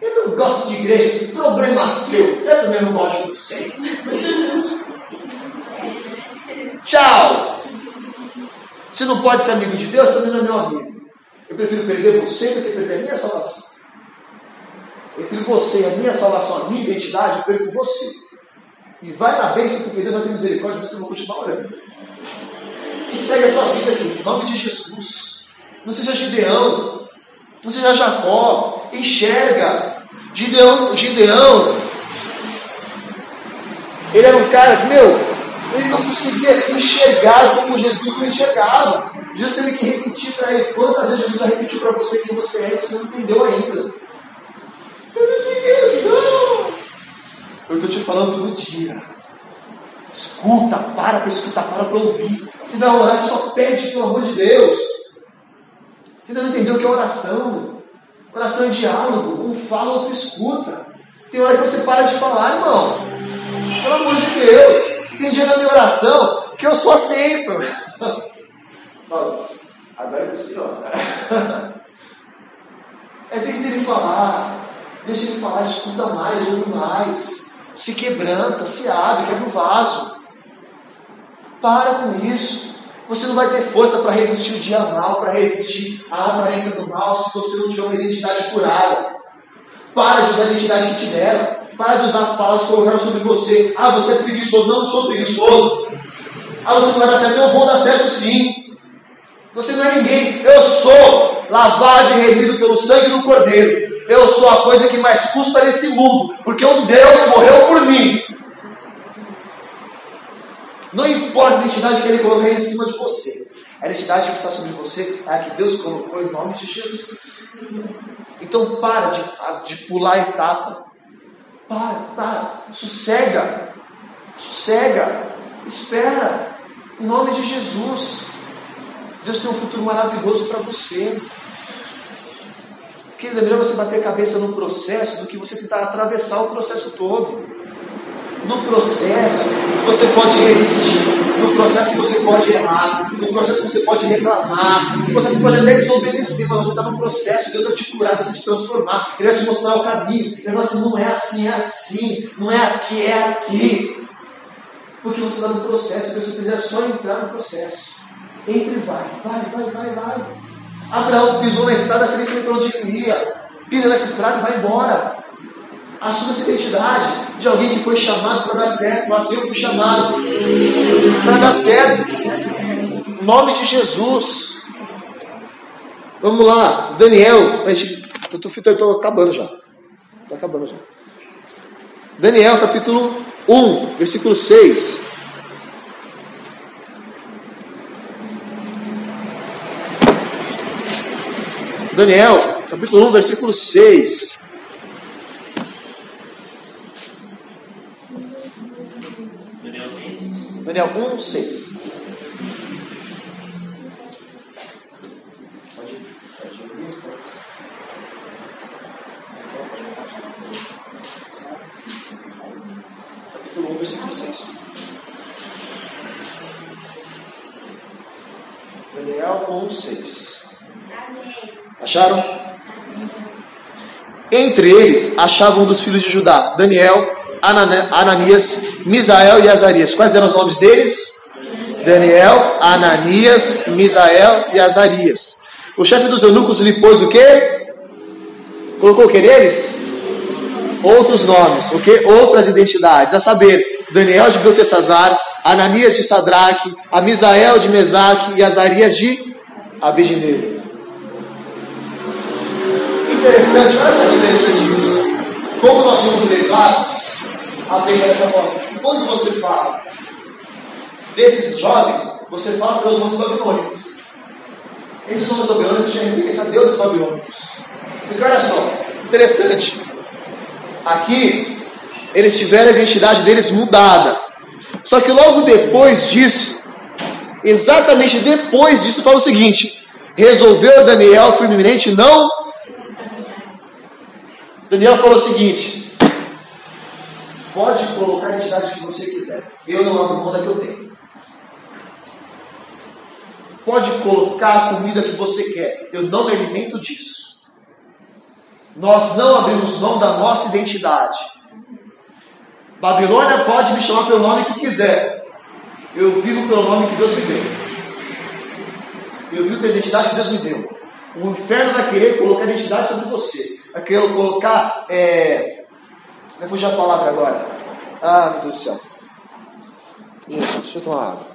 Eu não gosto de igreja, problema seu. Eu também não gosto de você. Tchau. Você não pode ser amigo de Deus, também não é meu amigo. Eu prefiro perder você do que perder a minha salvação. você, a minha salvação, a minha identidade, eu perco você. E vai na bênção, porque Deus vai ter misericórdia, que eu vou continuar orando. E segue a tua vida, em nome de Jesus. Não seja Gideão, não seja Jacó, enxerga. Gideão, Gideão, ele era um cara que, meu, ele não conseguia se enxergar como Jesus não enxergava. Jesus teve que repetir para ele. Quantas vezes Jesus já repetiu para você quem você é e você não entendeu ainda? Eu estou te falando todo dia. Escuta, para para escutar, para para ouvir. Se não orar, só pede pelo amor de Deus. Você ainda não entendeu o que é oração? Oração é diálogo. Um fala, outro escuta. Tem hora que você para de falar, irmão. Pelo amor de Deus. Tem dia na minha oração que eu só aceito. Agora é você, ó. É vez dele falar. Deixa ele falar, escuta mais, ouve mais. Se quebranta, se abre, quebra o vaso. Para com isso. Você não vai ter força para resistir o dia mal, para resistir à aparência do mal, se você não tiver uma identidade curada. Para de usar a identidade que te deram. Para de usar as palavras que colocaram sobre você. Ah, você é preguiçoso. Não, não sou preguiçoso. Ah, você não vai dar certo. Eu vou dar certo sim. Você não é ninguém. Eu sou lavado e remido pelo sangue do Cordeiro. Eu sou a coisa que mais custa nesse mundo. Porque um Deus morreu por mim. Não importa a identidade que Ele colocou em cima de você. A identidade que está sobre você é a que Deus colocou em nome de Jesus. Então para de, de pular a etapa. Para, para, sossega, sossega, espera, em nome de Jesus. Deus tem um futuro maravilhoso para você. Querida, é melhor você bater a cabeça no processo do que você tentar atravessar o processo todo. No processo, você pode resistir. No processo, você pode errar. No processo, você pode reclamar. No processo, você pode até desobedecer. Mas você está no processo. Deus vai te curar, vai te transformar. Ele vai te mostrar o caminho. Ele vai falar assim: não é assim, é assim. Não é aqui, é aqui. Porque você está no processo. Se você quiser só entrar no processo. Entre e vai. Vai, vai, vai, vai. Abraão pisou na estrada sem saber para onde ele ia. Pisa nessa estrada e vai embora. Assuma essa identidade de alguém que foi chamado para dar certo. Fala assim, eu fui chamado para dar certo. Em nome de Jesus. Vamos lá, Daniel. A gente, estou acabando já. Está acabando já. Daniel, capítulo 1, versículo 6. Daniel, capítulo 1, versículo 6. Daniel 1, 6. Capítulo 1, versículo 6. Daniel 1, 6. Acharam? Entre eles achavam dos filhos de Judá, Daniel, Ananias, Misael e Azarias. Quais eram os nomes deles? Daniel, Ananias, Misael e Azarias. O chefe dos eunucos lhe pôs o quê? Colocou o que neles? Outros nomes, o que? Outras identidades. A saber, Daniel de Beltesazar, Ananias de Sadraque, Amisael de Mesaque e Azarias de Abednego. Interessante, olha só que interessante isso. Como nós somos levados a pensar dessa forma. Quando você fala desses jovens, você fala pelos nomes babilônicos. Esses nomes babilônicos tinham referência a deuses babilônicos. Porque olha só, interessante. Aqui, eles tiveram a identidade deles mudada. Só que logo depois disso, exatamente depois disso, fala o seguinte: resolveu Daniel firmemente não. Daniel falou o seguinte: Pode colocar a identidade que você quiser. Eu não abro mão da que eu tenho. Pode colocar a comida que você quer. Eu não me alimento disso. Nós não abrimos mão da nossa identidade. Babilônia pode me chamar pelo nome que quiser. Eu vivo pelo nome que Deus me deu. Eu vivo pela identidade que Deus me deu. O inferno vai querer colocar a identidade sobre você. Vai querer colocar. É... Vai fugir a palavra agora. Ah, meu Deus do céu. Jesus, deixa eu tomar água.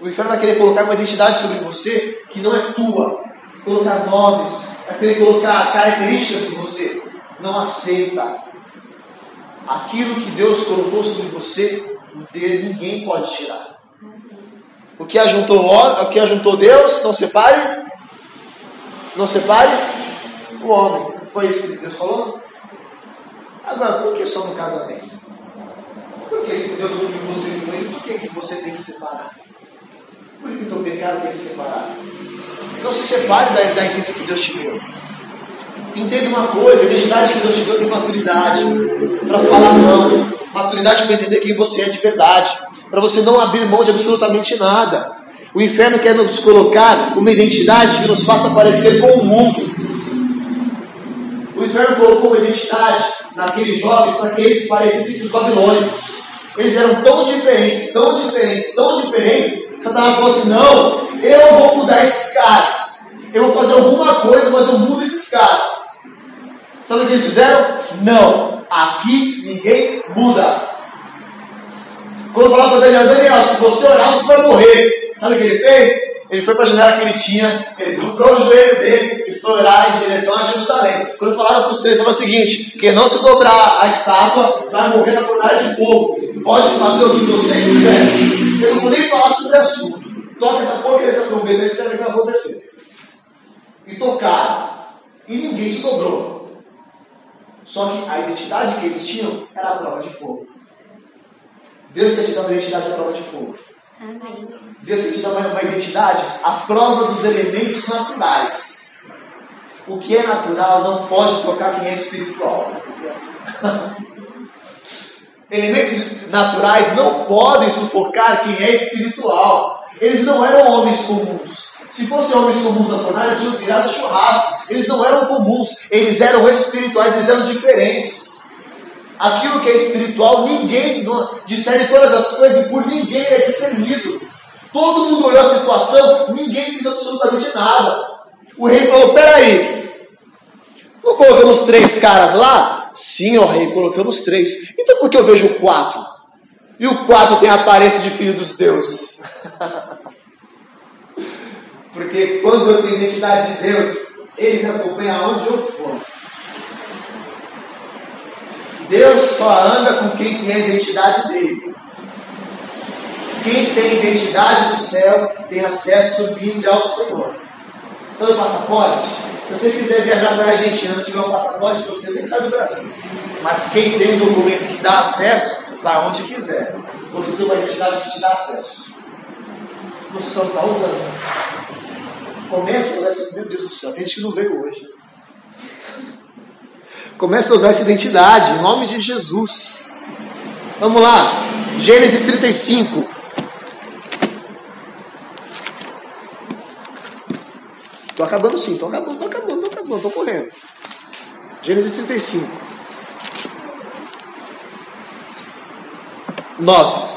O inferno vai querer colocar uma identidade sobre você que não é tua. Colocar nomes, vai querer colocar características de você. Não aceita. Aquilo que Deus colocou sobre você, ninguém pode tirar. O que ajuntou, o que ajuntou Deus, não separe. Não separe o homem. Foi isso que Deus falou? Agora, por que só no casamento? Por que se Deus uniu você com ele, por que, que você tem que separar? Por que o teu pecado tem que separar? Não se separe da, da essência que Deus te deu. Entenda uma coisa, a identidade que Deus te deu tem maturidade para falar não, maturidade para entender quem você é de verdade, para você não abrir mão de absolutamente nada. O inferno quer nos colocar uma identidade que nos faça parecer com o mundo. O inferno colocou uma identidade naqueles jovens para que eles parecessem com os babilônicos. Eles eram tão diferentes, tão diferentes, tão diferentes. Satanás falou assim: não, eu vou mudar esses caras. Eu vou fazer alguma coisa, mas eu mudo esses caras. Sabe o que eles fizeram? Não, aqui ninguém muda. Quando falava para Daniel, Daniel, se você orar, você vai morrer. Sabe o que ele fez? Ele foi para a janela que ele tinha, ele dobrou o joelho dele e foi orar em direção a Jerusalém. Quando falaram para os três, falou o seguinte: quem não se dobrar a estátua vai morrer na fornalha de fogo. Pode fazer o que você quiser. Eu não vou nem falar sobre o assunto. Toca essa porcaria dessa trombeta vai ver o que vai acontecer. E tocaram. E ninguém se dobrou. Só que a identidade que eles tinham era a prova de fogo. Deus quer te dar uma identidade à prova de fogo. Amém. Deus quer te dar uma identidade à prova dos elementos naturais. O que é natural não pode tocar quem é espiritual. elementos naturais não podem sufocar quem é espiritual. Eles não eram homens comuns. Se fossem homens comuns na fornalha, tinham virado churrasco. Eles não eram comuns, eles eram espirituais, eles eram diferentes. Aquilo que é espiritual, ninguém discerne todas as coisas e por ninguém é discernido. Todo mundo olhou a situação, ninguém entendeu absolutamente nada. O rei falou: peraí, não colocamos três caras lá? Sim, ó rei, colocamos três. Então por que eu vejo quatro? E o quatro tem a aparência de filho dos deuses. Porque quando eu tenho identidade de Deus, Ele me acompanha aonde eu for. Deus só anda com quem tem a identidade dele. Quem tem identidade do céu tem acesso livre ao Senhor. Sabe o passaporte? Se você quiser viajar para a Argentina, não tiver um passaporte, você nem sabe do Brasil. Mas quem tem um documento que dá acesso, vai onde quiser. Você tem uma identidade que te dá acesso. Você só está usando. Começa esse, meu Deus do céu, tem gente que não veio hoje. Começa a usar essa identidade, em nome de Jesus. Vamos lá, Gênesis 35. Estou acabando sim, estou acabando, estou acabando, estou acabando, estou correndo. Gênesis 35. 9.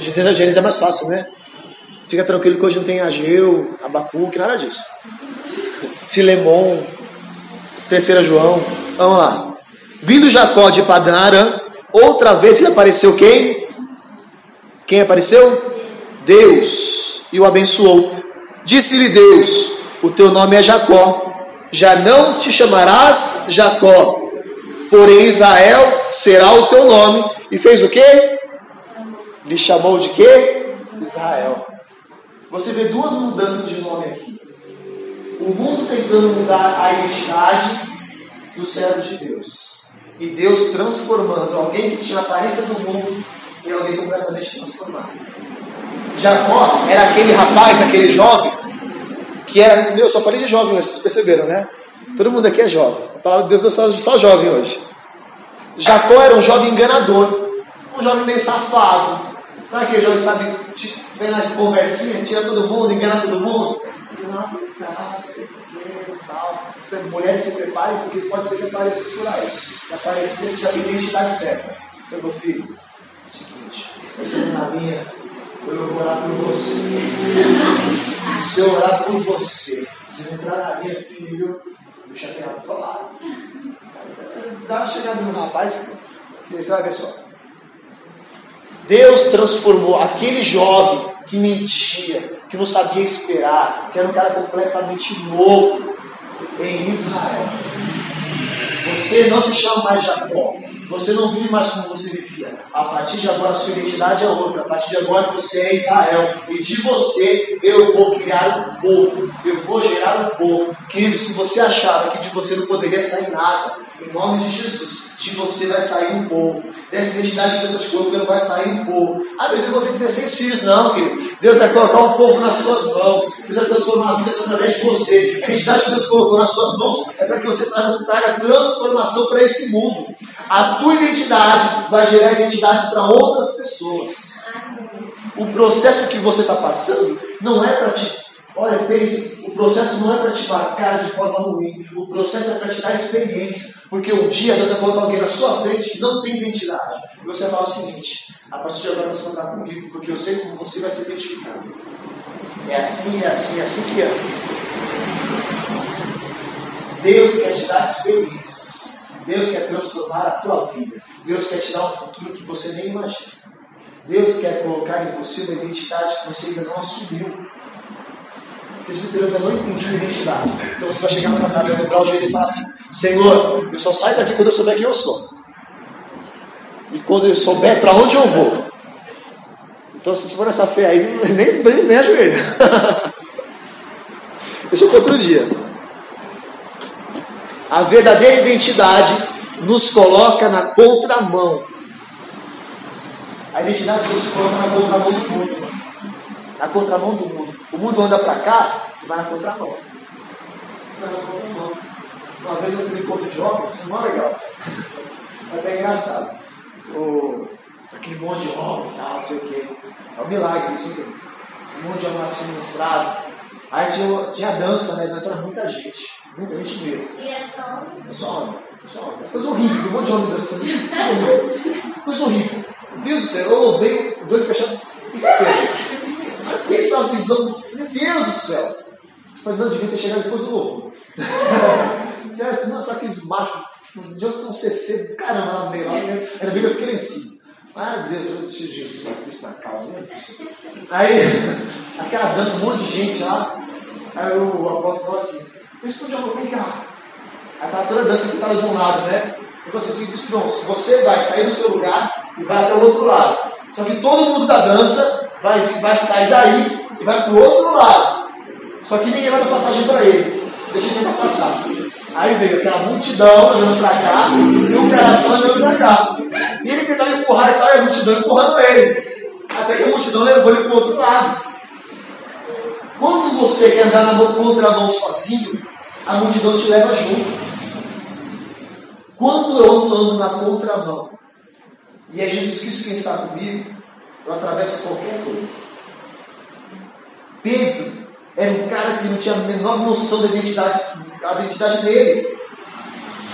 Gênesis é mais fácil, né? Fica tranquilo que hoje não tem Ageu, Abacuque, nada disso. Filemon, terceira João. Vamos lá. Vindo Jacó de Padanarã, outra vez apareceu quem? Quem apareceu? Deus. E o abençoou. Disse-lhe Deus: O teu nome é Jacó. Já não te chamarás Jacó, porém Israel será o teu nome. E fez o quê? Lhe chamou de quê? Israel. Você vê duas mudanças de nome aqui o mundo tentando mudar a identidade do servo de Deus. E Deus transformando alguém que tinha a aparência do mundo em alguém completamente transformado. Jacó era aquele rapaz, aquele jovem, que era. Meu, eu só falei de jovem hoje, vocês perceberam, né? Todo mundo aqui é jovem. A palavra de Deus é só, só jovem hoje. Jacó era um jovem enganador, um jovem meio safado. Sabe aquele jovem que sabe, vem nas conversinhas, tira todo mundo, engana todo mundo? Não, tá, não sei que, tal. Mulheres se preparem, porque pode ser que apareça por aí. Se aparecer, você já tem identidade certa. Meu filho, é o seguinte, você não na minha, eu vou orar por você. Se eu orar por você, se entrar na minha filho, o bicho até do outro lado. Dá uma chegada no rapaz, você vai ver só. Deus transformou aquele jovem que mentia, que não sabia esperar, que era um cara completamente louco, em Israel. Você não se chama mais Jacó. Você não vive mais como você vivia. A partir de agora, sua identidade é outra. A partir de agora, você é Israel. E de você, eu vou criar um povo. Eu vou gerar um povo. Querido, se você achava que de você não poderia sair nada, em nome de Jesus, de você vai sair um povo. Dessa identidade que Deus te colocando vai sair um povo. Ah, mas eu vou ter 16 filhos. Não, querido. Deus vai colocar um povo nas suas mãos. Deus vai transformar a vida através de você. A identidade que Deus colocou nas suas mãos é para que você traga transformação para esse mundo. A tua identidade vai gerar identidade para outras pessoas. O processo que você está passando não é para te. Olha, pense, o processo não é para te marcar de forma ruim. O processo é para te dar experiência. Porque um dia Deus vai colocar alguém na sua frente que não tem identidade. E você vai falar o seguinte: a partir de agora você vai estar comigo, porque eu sei como você vai ser identificado. É assim, é assim, é assim que é. Deus quer te dar experiências. Deus quer transformar a tua vida. Deus quer te dar um futuro que você nem imagina. Deus quer colocar em você uma identidade que você ainda não assumiu. Presbítero ainda não entendiu a identidade. Então você vai chegar na casa, vai dobrar o joelho e falar assim: Senhor, eu só saio daqui quando eu souber quem eu sou. E quando eu souber para onde eu vou. Então, se você for nessa fé aí, nem, nem, nem ajoelha. Deixa eu outro dia. A verdadeira identidade nos coloca na contramão. A identidade nos coloca na contramão do mundo. Na contramão do mundo. O mundo anda para cá, você vai na contramão. Você vai na contramão. Uma vez eu fui encontro de jovens, foi muito legal. Foi até engraçado. O, aquele monte de homem, tal, não sei o quê. É um milagre isso aqui. Um monte de homem sendo ministrado. Aí tinha, tinha dança, né? Dança era muita gente. Muita gente mesmo. E é só É só homem. É só homem. Coisa horrível, um monte de homem dançando. Coisa horrível. Deus do céu, eu odeio o olho fechado. Pensa a visão. Meu Deus do céu. Eu falei, não, devia ter chegado depois do louvor. Você era assim, não, só aqueles machos, de onde estão CC, caramba, lá no meio, lá, era bem que eu fiquei em cima. Ah, Deus, Jesus Cristo na causa. Aí, aquela dança, um monte de gente lá. Aí o apóstolo falou assim: João, vem cá. Aí tá toda a dança sentada de um lado, né? Eu falei assim: Bispo João, você vai sair do seu lugar e vai até o outro lado. Só que todo mundo da dança vai, vai sair daí e vai para o outro lado. Só que ninguém vai dar passagem para ele. Deixa ele tentar passar. Aí veio aquela multidão olhando para cá e um cara só olhando para cá. E ele tentava empurrar e tal, e a multidão empurrando ele. Até que a multidão levou ele para o outro lado. Quando você quer andar na mão- contramão sozinho, a multidão te leva junto. Quando eu ando na contramão e é Jesus Cristo quem está comigo, eu atravesso qualquer coisa. Pedro era um cara que não tinha a menor noção da identidade, da identidade dele.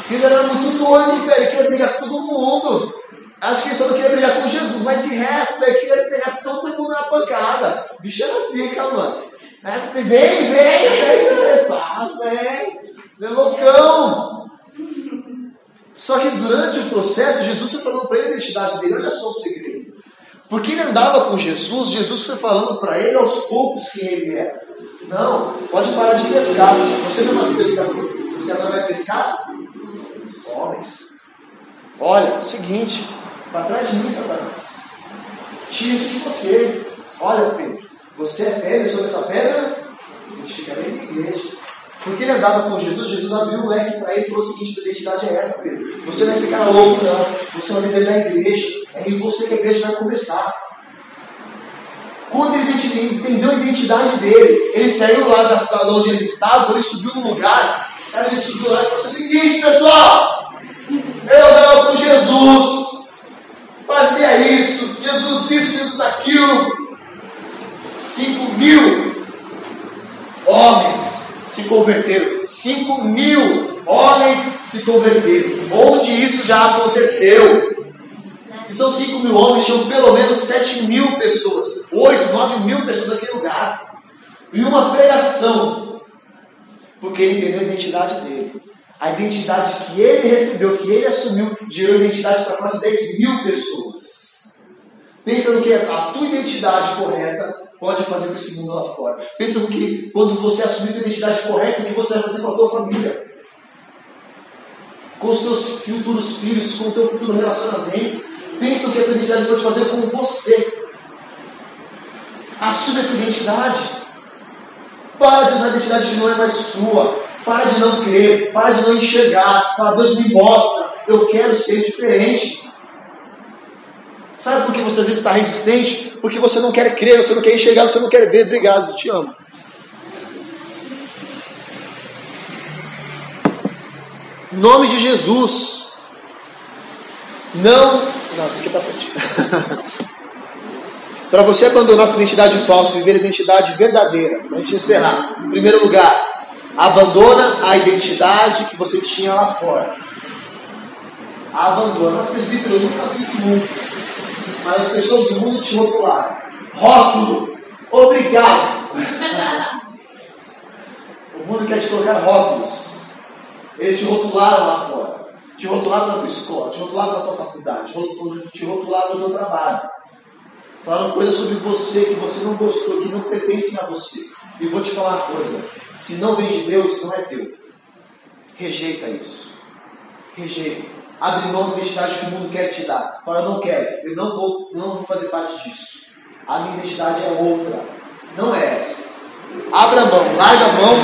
Pedro era muito doido, ele queria brigar com todo mundo. Acho que ele só não queria brigar com Jesus, mas de resto, ele queria pegar todo mundo na pancada. O bicho era assim, calma. Vem, vem, vem, vem, estressado, vem. Vem loucão. Só que durante o processo, Jesus foi falando para ele a identidade dele. Olha só o segredo. Porque ele andava com Jesus, Jesus foi falando para ele aos poucos quem ele era. Não, pode parar de pescar. Você não é mais pescador. Você agora vai pescar? Homens. Olha, seguinte, para trás de mim, Satanás. Tira isso de você. Olha, Pedro, você é pedra, sobre essa pedra, a dentro da igreja. Porque ele andava com Jesus, Jesus abriu o leque para ele e falou o seguinte: tua identidade é essa, Pedro. Você não é esse cara louco, não. Você é o líder da igreja. É em você que a igreja vai começar. Quando ele entendeu a identidade dele, ele saiu lá da, da onde eles estavam, ele subiu no lugar, cara, ele subiu lá e falou assim: seguinte, pessoal, eu andava com Jesus, fazia isso, Jesus isso, Jesus aquilo. Cinco mil homens se converteram. Cinco mil homens se converteram. Onde isso já aconteceu? Se são 5 mil homens, tinham pelo menos 7 mil pessoas, 8, 9 mil pessoas naquele lugar. E uma pregação, porque ele entendeu a identidade dele. A identidade que ele recebeu, que ele assumiu, gerou identidade para quase 10 mil pessoas. Pensa no que a tua identidade correta pode fazer com esse mundo lá fora. Pensa no que, quando você assumir a identidade correta, o que você vai fazer com a tua família. Com os teus futuros filhos, com o teu futuro relacionamento. Pensa no que a tua identidade pode fazer com você. Assume a tua identidade. Para de usar a identidade que não é mais sua. Para de não crer. Para de não enxergar. Para Deus me mostra. Eu quero ser diferente. Sabe por que você às vezes está resistente? Porque você não quer crer, você não quer enxergar, você não quer ver. Obrigado, te amo. Em nome de Jesus. Não. Não, isso aqui está frente. Para você abandonar a identidade falsa e viver a identidade verdadeira. Para a gente encerrar. Em primeiro lugar, abandona a identidade que você tinha lá fora. Abandona. Mas presbítero, eu nunca vi muito mas as pessoas do mundo te rotularam. Rótulo, obrigado. o mundo quer te colocar rótulos. Eles te rotularam lá fora. Te rotularam na tua escola, te rotularam na tua faculdade, te rotularam no teu trabalho. Falaram coisas sobre você que você não gostou, que não pertencem a você. E vou te falar uma coisa: se não vem de Deus, não é teu. Rejeita isso. Rejeita. Abre mão da identidade que o mundo quer te dar. Fala, não quero, eu não vou, não vou fazer parte disso. A minha identidade é outra, não é essa. Abra mão, larga a mão,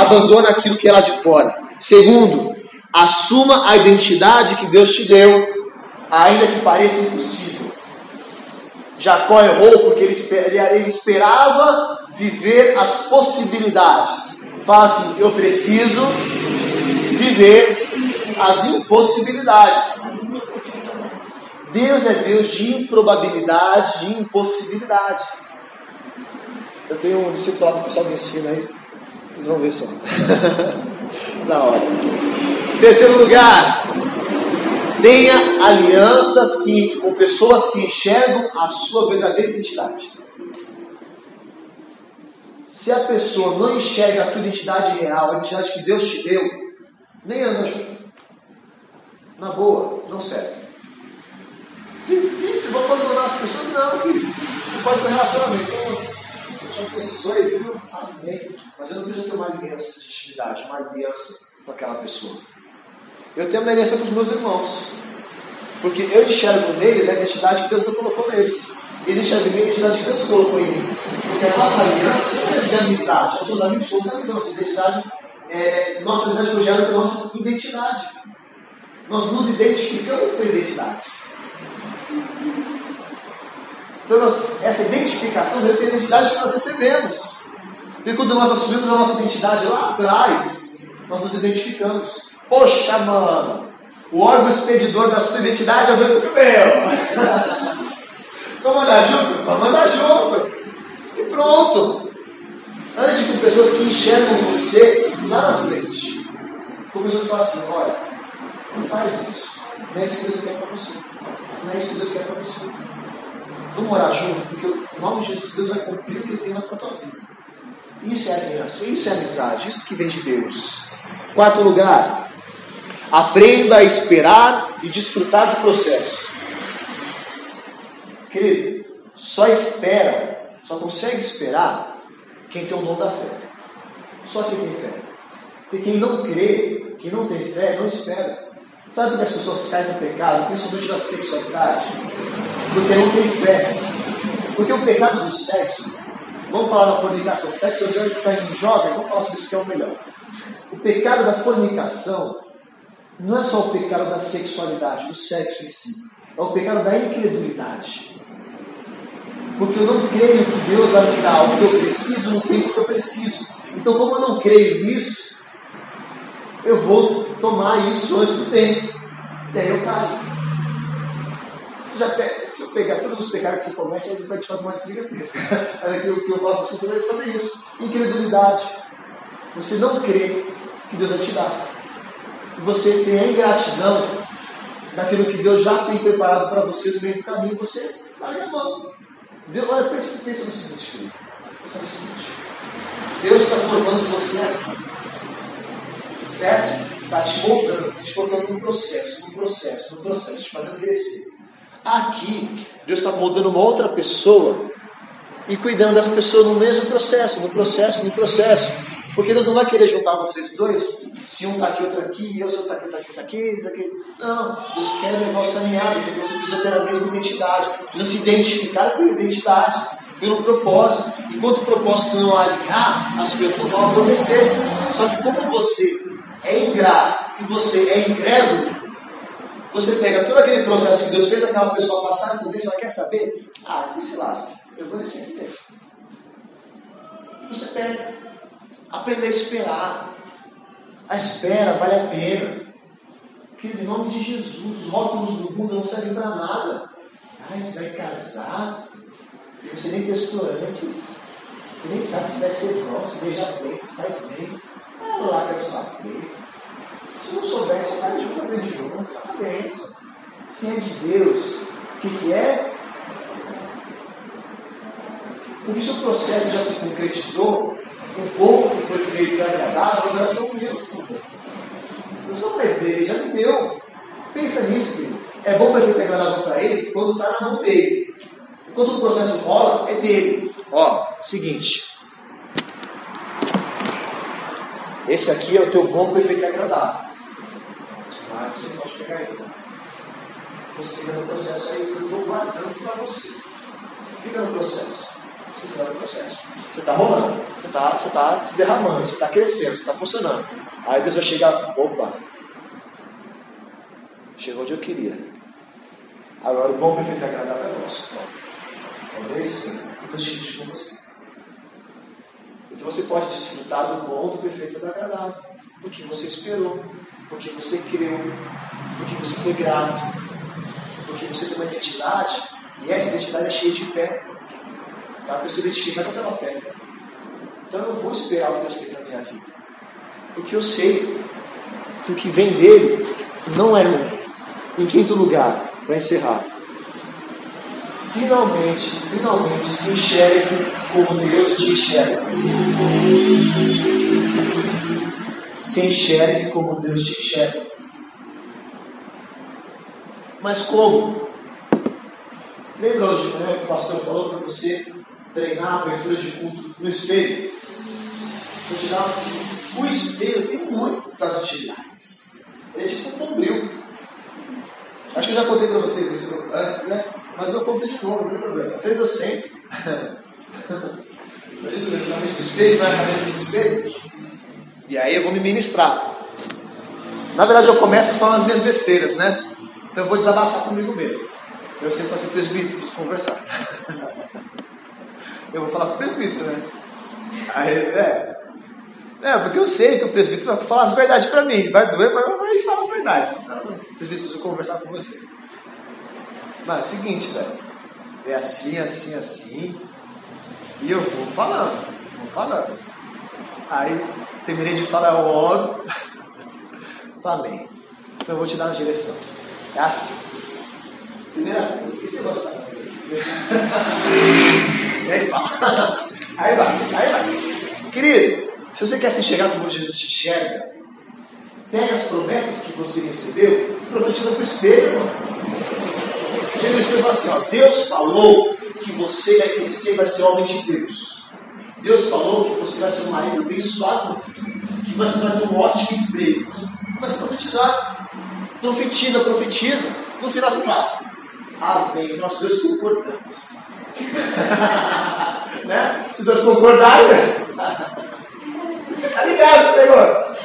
abandona aquilo que é lá de fora. Segundo, assuma a identidade que Deus te deu, ainda que pareça impossível. Jacó errou porque ele esperava viver as possibilidades. Fala assim: eu preciso viver as impossibilidades. Deus é Deus de improbabilidade, de impossibilidade. Eu tenho um discípulo que o pessoal me ensina aí. Vocês vão ver só. Na hora. Terceiro lugar. Tenha alianças que, com pessoas que enxergam a sua verdadeira identidade. Se a pessoa não enxerga a tua identidade real, a identidade que Deus te deu, nem anda junto. Na boa, não serve. Vou abandonar as pessoas? Não, querido. Você pode ter um relacionamento. Eu já pessoa viu? Amém. Mas eu não preciso ter uma aliança de intimidade, uma aliança com aquela pessoa. Eu tenho uma aliança com os meus irmãos. Porque eu enxergo neles a identidade que Deus não colocou neles. Eles enxergam a identidade que Deus colocou em mim. Porque a nossa aliança não é de amizade. Nós somos amigos, somos amigos. Nossa identidade, é, nossa identidade foi gerada pela nossa identidade. Nós nos identificamos com a identidade. Então, nós, essa identificação deve ter a identidade que nós recebemos. E quando nós assumimos a nossa identidade lá atrás, nós nos identificamos. Poxa, mano, o órgão expedidor da sua identidade é o mesmo que o meu. Vamos andar junto? Vamos andar junto. E pronto. Antes que pessoas se enxergam você lá na frente. Começou a falar assim, olha, não faz isso. Não é isso que Deus quer para você. Não é isso que Deus quer para você. Vamos morar junto, porque o nome de Jesus, Deus vai cumprir o que ele tem para a tua vida. Isso é aliança, isso é amizade, isso que vem de Deus. Quarto lugar, aprenda a esperar e desfrutar do processo. Querido, só espera, só consegue esperar quem tem o dom da fé. Só quem tem fé. Porque quem não crê, quem não tem fé, não espera. Sabe que as pessoas caem no pecado, principalmente na sexualidade? Porque não tem fé. Porque o pecado do sexo, vamos falar da fornicação, sexo hoje que está em jovem, vamos falar sobre isso que é o melhor. O pecado da fornicação não é só o pecado da sexualidade, do sexo em si, é o pecado da incredulidade. Porque eu não creio que Deus vai me dar o que eu preciso no tempo que eu preciso. Então, como eu não creio nisso, eu vou tomar isso antes do tempo. E aí eu caio. Você já, se eu pegar todos os pecados que você comete, a gente vai te fazer uma desligateza. Olha aqui o que eu faço para você vai saber isso. Incredulidade. Você não crê que Deus vai te dar. Você tem a ingratidão daquilo que Deus já tem preparado para você no meio do caminho, você larga a mão. Deus, olha, pensa, pensa no seguinte, querido. Pensa no seguinte. Deus está formando você aqui. Certo? Está te moldando, te colocando num processo, num processo, num processo, te fazendo crescer. Aqui, Deus está moldando uma outra pessoa e cuidando dessa pessoa no mesmo processo, no processo, no processo. Porque Deus não vai querer juntar vocês dois, se um está aqui, outro aqui, eu, se está aqui, está aqui, está aqui, está aqui. Não, Deus quer o negócio alinhado, porque você precisa ter a mesma identidade, precisa se identificar com a identidade, pelo propósito. Enquanto o propósito não alinhar, as coisas não vão acontecer. Só que como você é ingrato e você é incrédulo, você pega todo aquele processo que Deus fez aquela pessoa passar por isso, ela quer saber? Ah, que se lasca, eu vou nesse aqui mesmo. E você pega, aprender a esperar. A espera vale a pena. Querido, em nome de Jesus, os rótulos do mundo não servem para nada. Ah, você vai casar, você nem testou antes, você nem sabe se vai ser bom, se beija bem, se faz bem. Lá, quero saber. Se não souber, você está de junto, aprende junto, parabéns. Se é de Deus, o que, que é? Porque se o processo já se concretizou, um pouco foi feito e agradável, agora são meus. Não são mais dele, já me deu. Pensa nisso, filho. É bom para ele ter agradável para ele quando está na mão dele. Enquanto o processo rola, é dele. Ó, seguinte. Esse aqui é o teu bom, perfeito e agradável você pode pegar ele. Você fica no processo aí, eu estou guardando para você. Fica no processo. Você está no processo. Você está rolando, você está você tá se derramando, você está crescendo, você está funcionando. Aí Deus vai chegar, opa, chegou onde eu queria. Agora o bom, perfeito e agradável é nosso. Talvez sim, então gente com você. Então você pode desfrutar do bom, do perfeito e do agradável, porque você esperou porque você creu, porque você foi grato, porque você tem uma identidade, e essa identidade é cheia de fé. Tá? A pessoa identificada pela fé. Então eu vou esperar o que Deus tem para minha vida. Porque eu sei que o que vem dele não é ruim. Em quinto lugar, para encerrar. Finalmente, finalmente se enxergue como Deus te enxerga se enxergue como Deus te enxerga. Mas como? Lembra hoje né, que o pastor falou para você treinar a abertura de culto no espelho? Vou te dar o espelho tem muitas utilidades. Ele é tipo um bombril. Acho que eu já contei para vocês isso antes, né? Mas eu conto de novo, não tem problema. Às vezes eu sento. a gente na frente espelho, vai na frente espelho. E aí eu vou me ministrar. Na verdade, eu começo falando as minhas besteiras, né? Então eu vou desabafar comigo mesmo. Eu sinto assim, presbítero, preciso conversar. eu vou falar com o presbítero, né? Aí, é. É, porque eu sei que o presbítero vai falar as verdades para mim. Vai doer, mas vai falar as verdades. Então, o presbítero precisa conversar com você. Mas é o seguinte, velho. É assim, assim, assim. E eu vou falando. Vou falando. Aí terminei de falar, eu oro. Falei. Então eu vou te dar uma direção. É assim. Primeira coisa, e se você vai fazer? e aí fala. Aí vai, aí vai. Querido, se você quer se enxergar como Jesus te enxerga, pega as promessas que você recebeu e profetiza para o espelho. Jesus falou assim: ó, Deus falou que você vai crescer vai ser homem de Deus. Deus falou que você vai ser um marido abençoado no futuro, que você vai ter um ótimo emprego. Se profetizar. Profetiza, profetiza. No final você fala, Amém. Nós dois concordamos. né? Se dois concordarem, tá ligado, Senhor?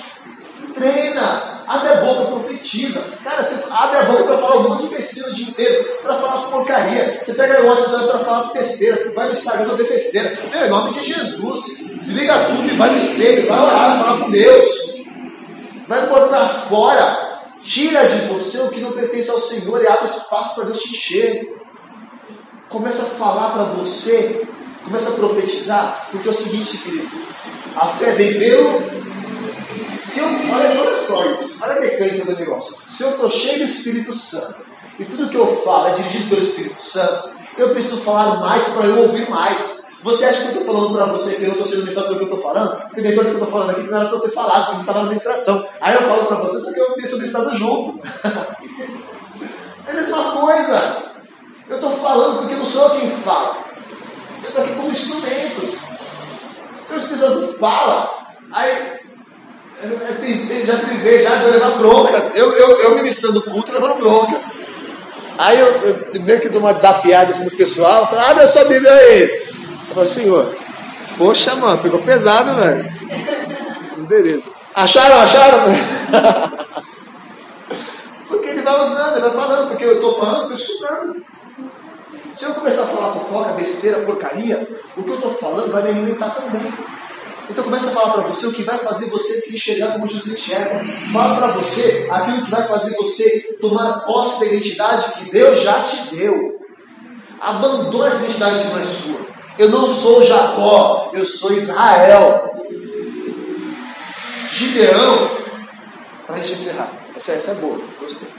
Treina. Abre a boca, profetiza. Cara, você abre a boca para falar um monte de besteira o dia inteiro, para falar porcaria. Você pega o WhatsApp para falar besteira, vai no Instagram para ver besteira. Meu, em nome de Jesus, desliga tudo e vai no espelho, vai orar, falar com Deus. Vai para fora. Tira de você o que não pertence ao Senhor e abre espaço para Deus te encher. Começa a falar para você, começa a profetizar, porque é o seguinte, querido: a fé vem pelo Se eu, olha, olha só isso, olha a mecânica do negócio. Se eu estou cheio do Espírito Santo e tudo que eu falo é dirigido pelo Espírito Santo, eu preciso falar mais para eu ouvir mais. Você acha que eu estou falando para você que eu estou sendo mensageiro do que eu estou falando? Porque tem coisa que eu estou falando aqui que não era para eu ter falado, porque não estava na administração. Aí eu falo para você, só que eu tenho administrado junto. é a mesma coisa. Eu estou falando porque não sou eu quem fala. Eu estou aqui como instrumento. O Espírito Santo fala. Aí já vê, já levar bronca. Eu, eu, eu ministrando o culto levando bronca. Aí eu, eu, meio que dou uma desapiada assim no pessoal, falo, abre a sua Bíblia aí. Eu falo, senhor, poxa, mano, pegou pesado, velho. Beleza. Acharam, acharam? porque ele vai usando, ele vai falando, porque eu estou falando, eu estou estudando. Se eu começar a falar fofoca, besteira, porcaria, o que eu estou falando vai me alimentar também. Então começa a falar para você o que vai fazer você se enxergar como Jesus enxerga. Fala para você aquilo que vai fazer você tomar posse da identidade que Deus já te deu. Abandone essa identidade que não é sua. Eu não sou Jacó, eu sou Israel. Gideão, para a gente encerrar, essa, essa é boa, gostei.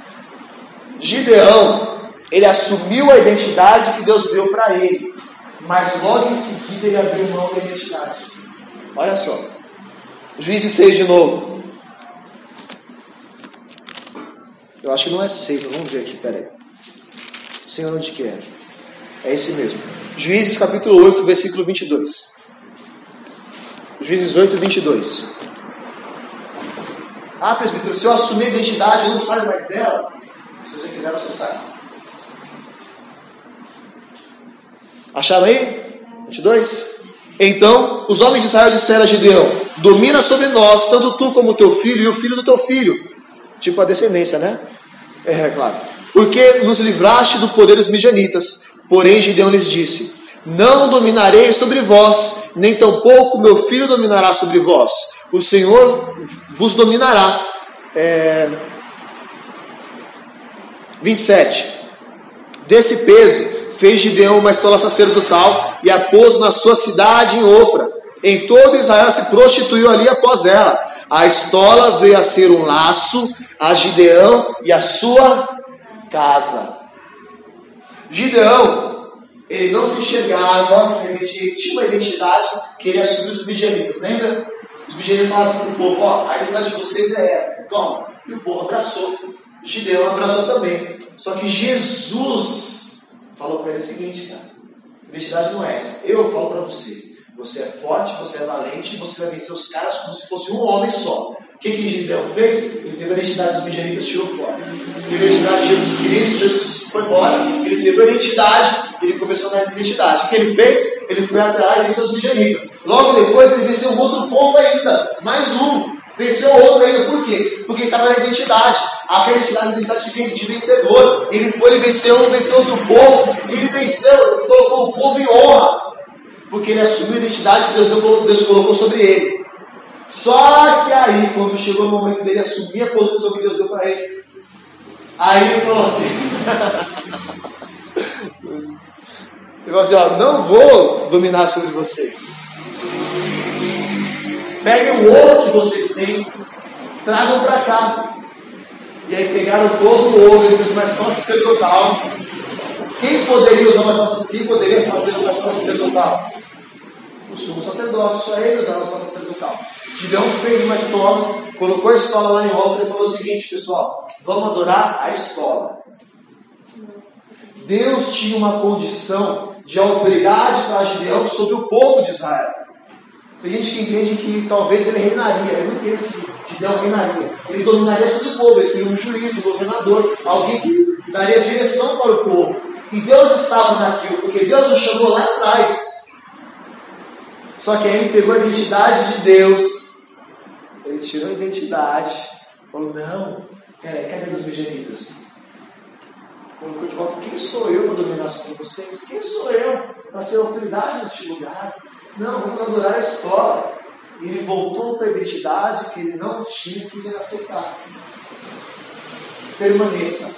Gideão, ele assumiu a identidade que Deus deu para ele, mas logo em seguida ele abriu mão da identidade. Olha só. Juízes 6 de novo. Eu acho que não é 6, vamos ver aqui, peraí. Senhor, onde que é? É esse mesmo. Juízes capítulo 8, versículo 22. Juízes 8, 22. Ah, presbítero, se eu assumir a identidade, eu não saio mais dela. Se você quiser, você sai. Acharam aí? 22? Então os homens de Israel disseram a Gideão: Domina sobre nós, tanto tu como teu filho e o filho do teu filho. Tipo a descendência, né? É, claro. Porque nos livraste do poder dos midianitas. Porém, Gideão lhes disse: Não dominarei sobre vós, nem tampouco meu filho dominará sobre vós. O Senhor vos dominará. É... 27. Desse peso fez Gideão uma estola sacerdotal e a pôs na sua cidade em Ofra. Em todo Israel se prostituiu ali após ela. A estola veio a ser um laço a Gideão e a sua casa. Gideão, ele não se enxergava, ele tinha uma identidade que ele assumiu dos midianitas, lembra? Os midianitas falavam para o povo, ó, a identidade de vocês é essa, toma. E o povo abraçou. Gideão abraçou também. Só que Jesus falou para ele o seguinte, cara: identidade não é essa. Eu falo para você: você é forte, você é valente, você vai vencer os caras como se fosse um homem só. O que, que Gideão fez? Ele pegou a identidade dos midianitas tirou fora. Ele a identidade de Jesus Cristo, Jesus Cristo foi embora. Ele pegou a identidade, ele começou na identidade. O que ele fez? Ele foi atrás e venceu os midianitas. Logo depois, ele venceu um outro povo ainda, mais um. Venceu outro ainda, por quê? Porque ele estava na identidade. Aquela identidade, a identidade de vencedor. Ele foi, ele venceu, venceu outro povo. Ele venceu, colocou o povo em honra. Porque ele assumiu a identidade que Deus, Deus colocou sobre ele. Só que aí, quando chegou o momento dele assumir a posição que Deus deu para ele, aí ele falou assim: Ele falou assim: ó, não vou dominar sobre vocês. Peguem o ouro que vocês têm, tragam para cá. E aí pegaram todo o ouro, ele fez uma escola sacerdotal. Quem poderia usar uma escola Quem poderia fazer uma escola sacerdotal? O sumo sacerdote, só ele usava uma escola sacerdotal. Gideão fez uma estola, colocou a estola lá em volta e falou o seguinte, pessoal, vamos adorar a estola. Deus tinha uma condição de autoridade para Gideão sobre o povo de Israel. Tem gente que entende que talvez ele reinaria. Eu não entendo que Gideão reinaria. Ele dominaria sobre o povo, ele seria um juiz, um governador, alguém que daria direção para o povo. E Deus estava naquilo, porque Deus o chamou lá atrás. Só que aí ele pegou a identidade de Deus. Ele tirou a identidade. Falou, não, é, cadê os midianitas? Colocou de volta, quem sou eu para dominar sobre vocês? Quem sou eu para ser autoridade neste lugar? Não, vamos adorar a escola. E ele voltou para a identidade que ele não tinha que aceitar. Permaneça.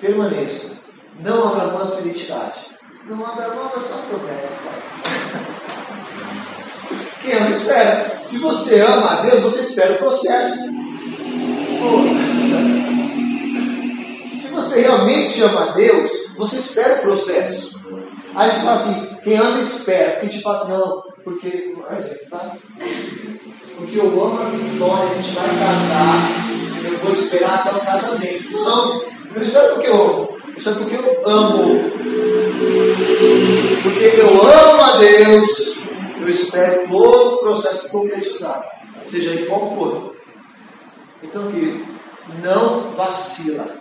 Permaneça. Não abra mão da tua identidade. Não abra mão da sua promessa. Quem ama espera. Se você ama a Deus, você espera o processo. Se você realmente ama a Deus, você espera o processo. Aí a gente fala assim, quem ama espera. Gente fala assim, não, porque, por exemplo, tá? Porque eu amo a Vitória, a gente vai casar, eu vou esperar até o casamento. Não, não espero porque eu amo, espero porque eu amo. Porque eu amo a Deus, eu espero todo o processo concretizado, seja ele qual for. Então, querido, não vacila.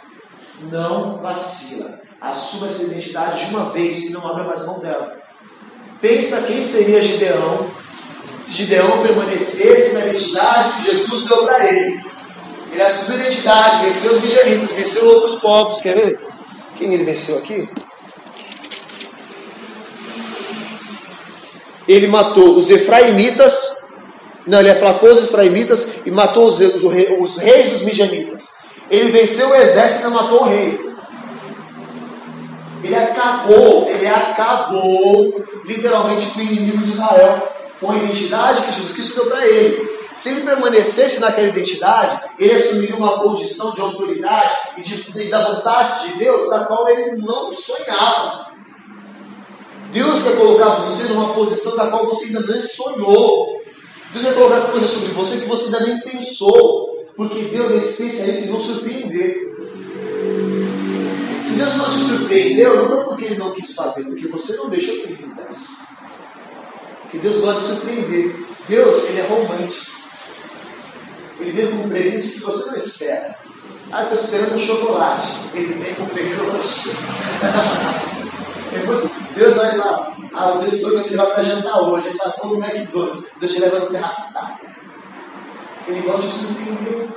Não vacila. Assuma essa identidade de uma vez e não abra mais mão dela. Pensa quem seria Gideão se Gideão permanecesse na identidade que Jesus deu para ele. Ele assumiu a identidade, venceu os midianitas, venceu outros povos. Quer ver? Quem ele venceu aqui? Ele matou os efraimitas, não, ele aplacou os efraimitas e matou os, os, os reis dos midianitas. Ele venceu o exército e matou o rei. Ele acabou, ele acabou literalmente com o inimigo de Israel, com a identidade que Jesus Cristo deu para ele. Se ele permanecesse naquela identidade, ele assumiria uma posição de autoridade e, de, e da vontade de Deus, da qual ele não sonhava. Deus quer colocar você numa posição da qual você ainda nem sonhou. Deus vai colocar coisas sobre você que você ainda nem pensou. Porque Deus é especialista em não surpreender. Deus não te surpreendeu, não foi porque Ele não quis fazer, porque você não deixou que Ele fizesse. Porque Deus gosta de surpreender. Deus, Ele é romântico. Ele vem com um presente que você não espera. Ah, estou esperando um chocolate. Ele vem com um Deus vai lá. Ah, Deus foi que ele vai para jantar hoje. Ele está no McDonald's. Deus te leva no terraço Ele gosta de surpreender.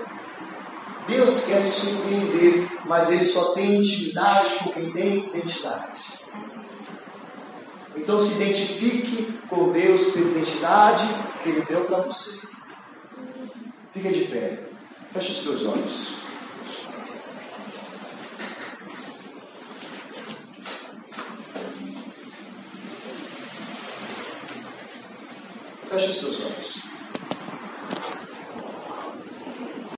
Deus quer te surpreender, mas Ele só tem intimidade com quem tem identidade. Então se identifique com Deus pela identidade que Ele deu para você. Fica de pé. Feche os seus olhos. Feche os teus olhos.